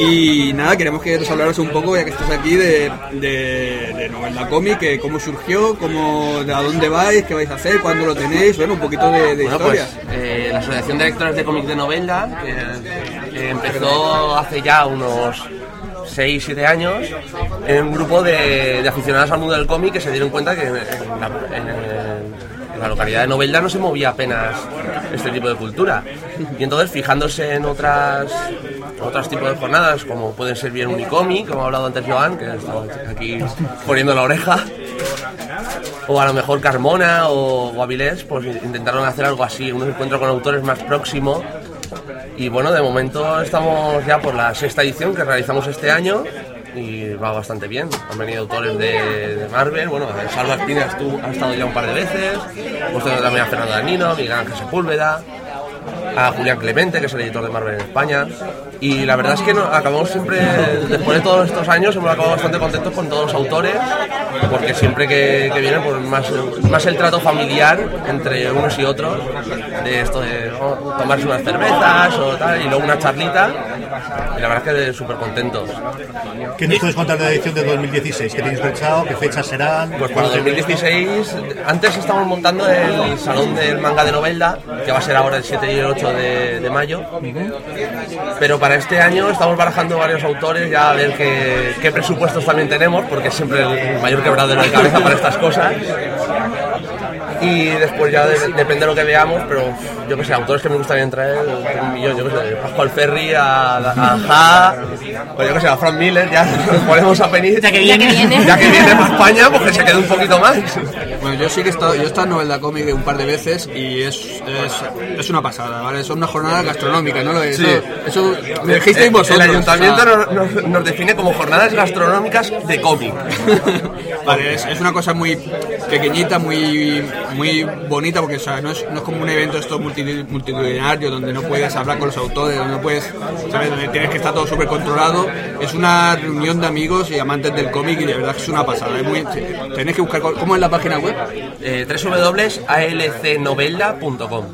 Y nada, queremos que nos hablaras un poco, ya que estás aquí, de, de, de Novelda Comic, que cómo surgió, cómo, de a dónde vais, qué vais a hacer, cuándo lo tenéis, bueno, un poquito de, de Bueno, historia. pues eh, la Asociación de Lectores de Cómics de que empezó hace ya unos 6-7 años, en un grupo de, aficionados al mundo del cómic que se dieron cuenta que en la, localidad de Novelda no se movía apenas este tipo de cultura. Y entonces, fijándose en otras otros tipos de jornadas, como pueden ser bien Unicomic, como ha hablado antes Joan, que estaba aquí poniendo la oreja, o a lo mejor Carmona o, o Avilés, pues intentaron hacer algo así, un encuentro con autores más próximo. Y bueno, de momento estamos ya por la sexta edición que realizamos este año y va bastante bien. Han venido autores de, Marvel, bueno, Salva Espinas tú ha estado ya un par de veces, hemos tenido también a Fernando Danino, Miguel Ángel Sepúlveda, a Julián Clemente, que es el editor de Marvel en España. Y la verdad es que no- acabamos siempre, después de todos estos años, hemos acabado bastante contentos con todos los autores, porque siempre que, que vienen, pues más, más el trato familiar entre unos y otros, de esto de oh, tomarse unas cervezas o tal, y luego una charlita. Y la verdad es que súper contentos. ¿Qué nos puedes contar de la edición de 2016? ¿Qué tenéis pensado? ¿Qué fechas serán? Pues para 2016, antes estamos montando el Salón del Manga de Novelda, que va a ser ahora el 7 y el 8 de, mayo. Pero para este año estamos barajando varios autores, ya a ver qué, qué presupuestos también tenemos, porque siempre el mayor quebradero de cabeza para estas cosas. Y después ya de- depende de lo que veamos, pero yo que sé, autores que me gustaría traer, un millón, yo que sé, Pascual Ferry, a, a Ja, o yo que sé, a Frank Miller, ya nos ponemos a venir. Ya que Ya que viene. viene. Ya que viene para España, pues que se quede un poquito más. Bueno, yo sí que he estado, yo he estado en Novelda Comic un par de veces y es, es, es una pasada, ¿vale? Son una jornada gastronómica, ¿no? Lo Sí. Eso, eso me dijisteis El- vosotros. El ayuntamiento o sea, nos, nos- nos define como jornadas gastronómicas de cómic. <laughs> Vale, es, es una cosa muy pequeñita, muy muy bonita, porque o no, es, no es como un evento esto multi- multitudinario donde no puedes hablar con los autores, donde no puedes, ¿sabes? Donde tienes que estar todo súper controlado. Es una reunión de amigos y amantes del cómic y de verdad es una pasada. Es muy, tenéis que buscar, ¿cómo es la página web? Eh, www.alcnovela.com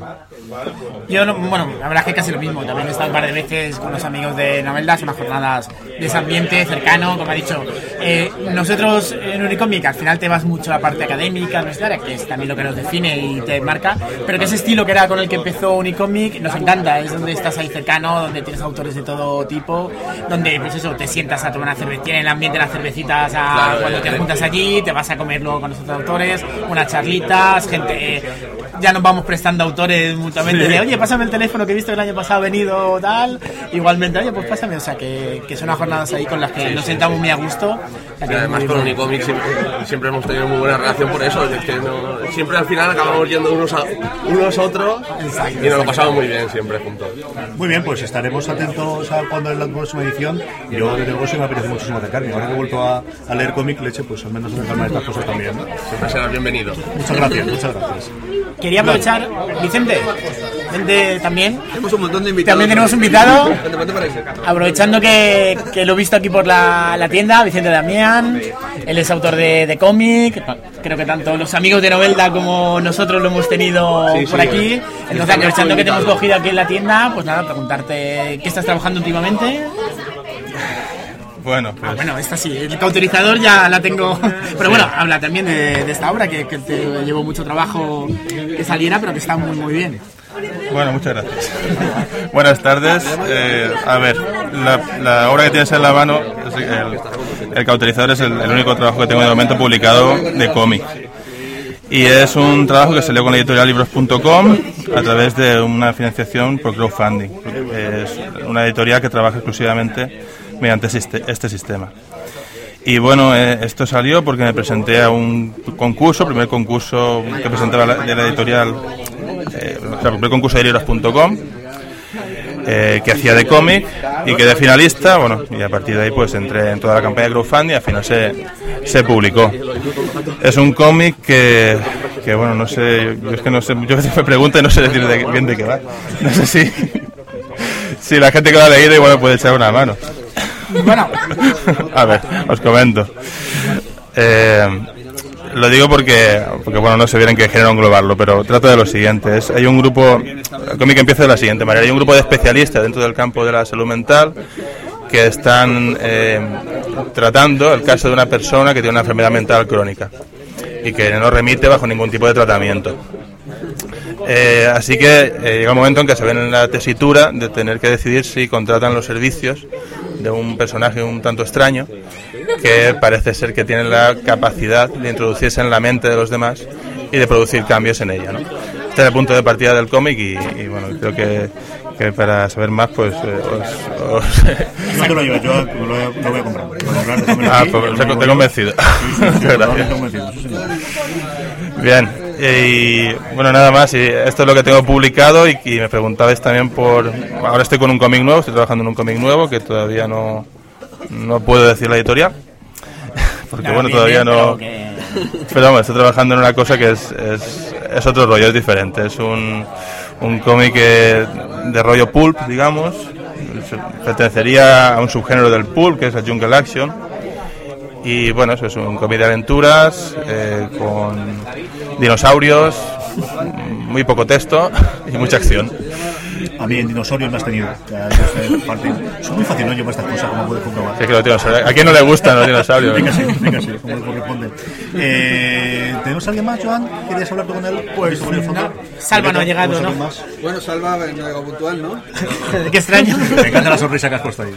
Yo, no- bueno, la verdad es que casi lo mismo. También he estado un par de veces con los amigos de Noveldas, unas jornadas de ese ambiente cercano, como ha dicho. Eh, nosotros en Unicomic al final te vas mucho a la parte académica, universitaria, que es también lo que nos define y te marca, pero que ese estilo que era con el que empezó Unicomic nos encanta. Es donde estás ahí cercano, donde tienes autores de todo tipo, donde pues eso, te sientas a tomar una cerveza, tiene el ambiente de las cervecitas a- Claro, cuando te juntas allí, te vas a comer luego con los otros autores, unas charlitas, gente... eh, ya nos vamos prestando autores mutuamente exactamente. De, oye, pásame el teléfono que he visto que el año pasado ha venido tal. Igualmente, oye, pues pásame. O sea, que, que son unas jornadas ahí con las que nos sentamos muy a gusto. Y además con Unicomic siempre, siempre hemos tenido muy buena relación por eso. Es que no- siempre al final acabamos yendo unos a, unos a otros y nos lo pasamos muy bien siempre juntos. Muy bien, pues estaremos atentos a cuando es la próxima edición. Yo, desde luego, sí me apetece muchísimo acercarme. Ahora que he vuelto a, a leer cómic, leche, pues al menos acercarme a estas cosas también. ¿no? Siempre serás bienvenido. Muchas gracias, muchas gracias. Quería aprovechar, Vicente, vente también. Tenemos un montón de invitados. También tenemos un invitado. Aprovechando que, que lo he visto aquí por la, la tienda, Vicente Damián, él es autor de, de cómic, creo que tanto los amigos de Novelda como nosotros lo hemos tenido Sí, por sí. aquí. Entonces, aprovechando que te hemos cogido aquí en la tienda, pues nada, preguntarte qué estás trabajando últimamente. Bueno, pues, Ah, bueno, esta sí, el cauterizador ya la tengo. Pero bueno, habla también de, de esta obra que, que te llevó mucho trabajo que saliera, pero que está muy, muy bien. Bueno, muchas gracias. <laughs> Buenas tardes. Eh, a ver, la, obra que tienes en la mano, el, el cauterizador es el, único trabajo que tengo de momento publicado de cómic. Y es un trabajo que salió con la editorial libros.com a través de una financiación por crowdfunding. Es una editorial que trabaja exclusivamente mediante este sistema. Y bueno, eh, esto salió porque me presenté a un concurso, primer concurso que presentaba la, de la editorial, eh, o sea, primer concurso de libros.com, eh, que hacía de cómic y quedé finalista, bueno, y a partir de ahí pues entré en toda la campaña de crowdfunding y al final se, se publicó. Es un cómic que, que, bueno, no sé, yo es que no sé, yo me pregunto y no sé decir de- bien de qué va. No sé si, <laughs> si la gente que lo ha leído igual me puede echar una mano. Bueno, A ver, os comento. Eh, lo digo porque, porque bueno, no sé bien en qué género englobarlo, pero trata de lo siguiente. Hay un grupo, el cómic empieza de la siguiente manera. Hay un grupo de especialistas dentro del campo de la salud mental que están eh, tratando el caso de una persona que tiene una enfermedad mental crónica y que no remite bajo ningún tipo de tratamiento. Eh, así que llega un momento en que se ven en la tesitura de tener que decidir si contratan los servicios de un personaje un tanto extraño que parece ser que tiene la capacidad de introducirse en la mente de los demás y de producir cambios en ella. ¿no? Este es el punto de partida del cómic y, y, bueno, creo que, que para saber más pues eh, os- os, <laughs> No te lo lleves, yo lo, lo voy a comprar. Lo voy a comprar, déjamelo Ah, pues, te- he convencido. Sí, sí, sí, Muchas <laughs> gracias. convencido. Bien, y bueno, nada más, y esto es lo que tengo publicado y, y me preguntabais también por... Ahora estoy con un cómic nuevo, estoy trabajando en un cómic nuevo que todavía no, no puedo decir la editorial, <laughs> porque bueno, bien, todavía bien, no... pero que- Pero vamos, estoy trabajando en una cosa que es, es, es otro rollo, es diferente, es un, un cómic de rollo pulp, digamos, pertenecería a un subgénero del pulp, que es el jungle action, y bueno, eso es un cómic de aventuras eh, con dinosaurios, muy poco texto y mucha acción. A mí en dinosaurios me has tenido. Parte. Soy muy fácil, ¿no? Yo para estas cosas, como puedes comprobar. Sí, que los dinosaurios- ¿A quién no le gustan los dinosaurios? Venga, sí, venga, sí, como corresponde. Eh, ¿Tenemos a alguien más, Joan? ¿Querías hablar tú con él? Pues sobre el fondo. Salva no ha llegado, ¿Tenemos ¿no? más? Bueno, Salva, no ha llegado puntual, ¿no? <laughs> Qué extraño. Me encanta la sonrisa que has puesto ahí.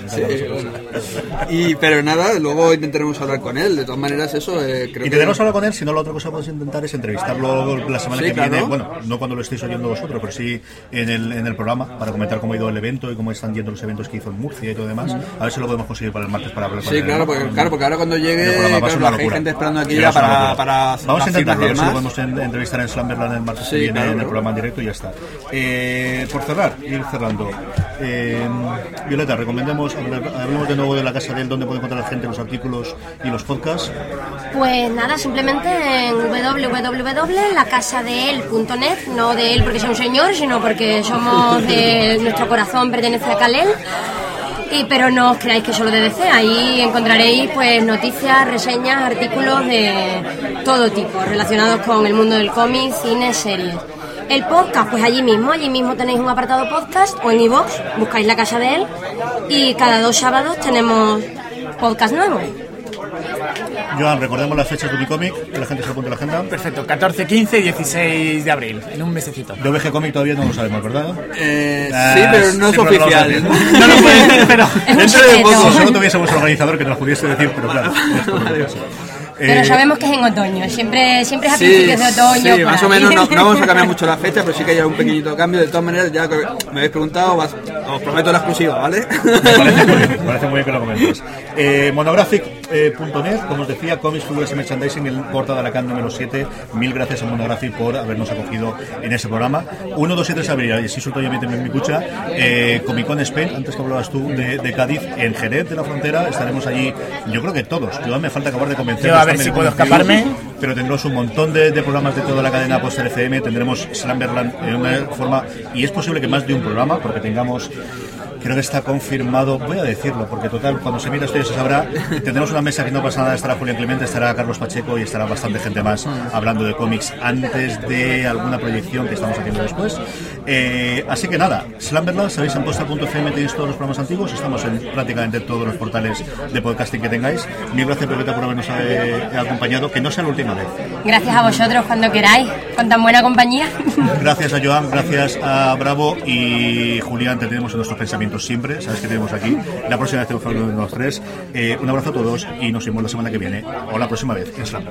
Y, pero nada, luego intentaremos hablar con él. De todas maneras, eso eh, creo que... tenemos hablar con él, si no, la otra cosa que podemos intentar es entrevistarlo la semana Sí, que viene. Bueno, no cuando lo estéis oyendo vosotros, pero sí en el, en el programa, para comentar cómo ha ido el evento y cómo están yendo los eventos que hizo en Murcia y todo demás. A ver si lo podemos conseguir para el martes para hablar Sí, claro, porque, claro, porque ahora cuando llegue, claro, hay gente esperando aquí ya para, para Vamos a intentarlo, a ver si lo podemos en- entrevistar en Slamberland el martes Sí, que viene claro, en el programa en directo y ya está. Eh, por cerrar, ir cerrando. Eh, Violeta, recomendemos, hablemos de nuevo de la casa de él, donde puede encontrar la gente los artículos y los podcasts. Pues nada, simplemente en www.lacasadeel.net, no de él porque sea un señor, sino porque somos de <laughs> nuestro corazón pertenece a Calel. Y, pero no os creáis que solo de DC, ahí encontraréis pues noticias, reseñas, artículos de todo tipo relacionados con el mundo del cómic, cine, series. El podcast, pues allí mismo, allí mismo tenéis un apartado podcast o en iVoox, buscáis la casa de él y cada dos sábados tenemos podcast nuevo. Joan, recordemos las fechas de Unicomic, que la gente se apunte a la agenda. Perfecto, 14, 15 y 16 de abril, en un mesecito. De OVG Comic todavía no lo sabemos, ¿verdad? Eh, Ah, sí, pero no sí, es no oficial. No lo puedes decir, <laughs> pero... Dentro de poco, solo tuviésemos un organizador que nos lo pudiese decir, pero claro. <laughs> Pero Eh, sabemos que es en otoño, siempre, siempre es a principios de otoño. sí, más o ahí. menos no, no vamos a cambiar <laughs> mucho la fecha, pero sí que hay un pequeñito cambio. De todas maneras, ya que me habéis preguntado, os prometo la exclusiva, ¿vale? Me parece muy bien, me parece muy bien que lo <laughs> comentes. Eh, monographic.net, como os decía, cómics, figuras y merchandising, el Porta de Alacant número 7. Mil gracias a Monographic por habernos acogido en ese programa. 1, 2 y 3 de abril, y así suelto yo mi cucha, eh, Comic Con Spain, antes que hablabas tú de, de Cádiz, en Jerez de la Frontera, estaremos allí, yo creo que todos. Yo me falta acabar de convencer. Yo a ver si puedo escaparme. Pero tendremos un montón de, de programas de toda la cadena Poster FM, tendremos Slamberland en una forma, y es posible que más de un programa, porque tengamos Creo que está confirmado, voy a decirlo, porque total, cuando se mira esto ya se sabrá. Tendremos una mesa que no pasa nada, estará Julián Clemente, estará Carlos Pacheco y estará bastante gente más hablando de cómics antes de alguna proyección que estamos haciendo después. Eh, así que nada, Slamberland, sabéis, en posta.fm tenéis todos los programas antiguos, estamos en prácticamente todos los portales de podcasting que tengáis. Mil gracias, Pepeta, por habernos eh, acompañado, que no sea la última vez. Gracias a vosotros cuando queráis, con tan buena compañía. Gracias a Joan, gracias a Bravo y Julián, te tenemos en nuestros pensamientos siempre, sabes que tenemos aquí. La próxima vez hablar de los tres. Eh, un abrazo a todos y nos vemos la semana que viene o la próxima vez en Slam.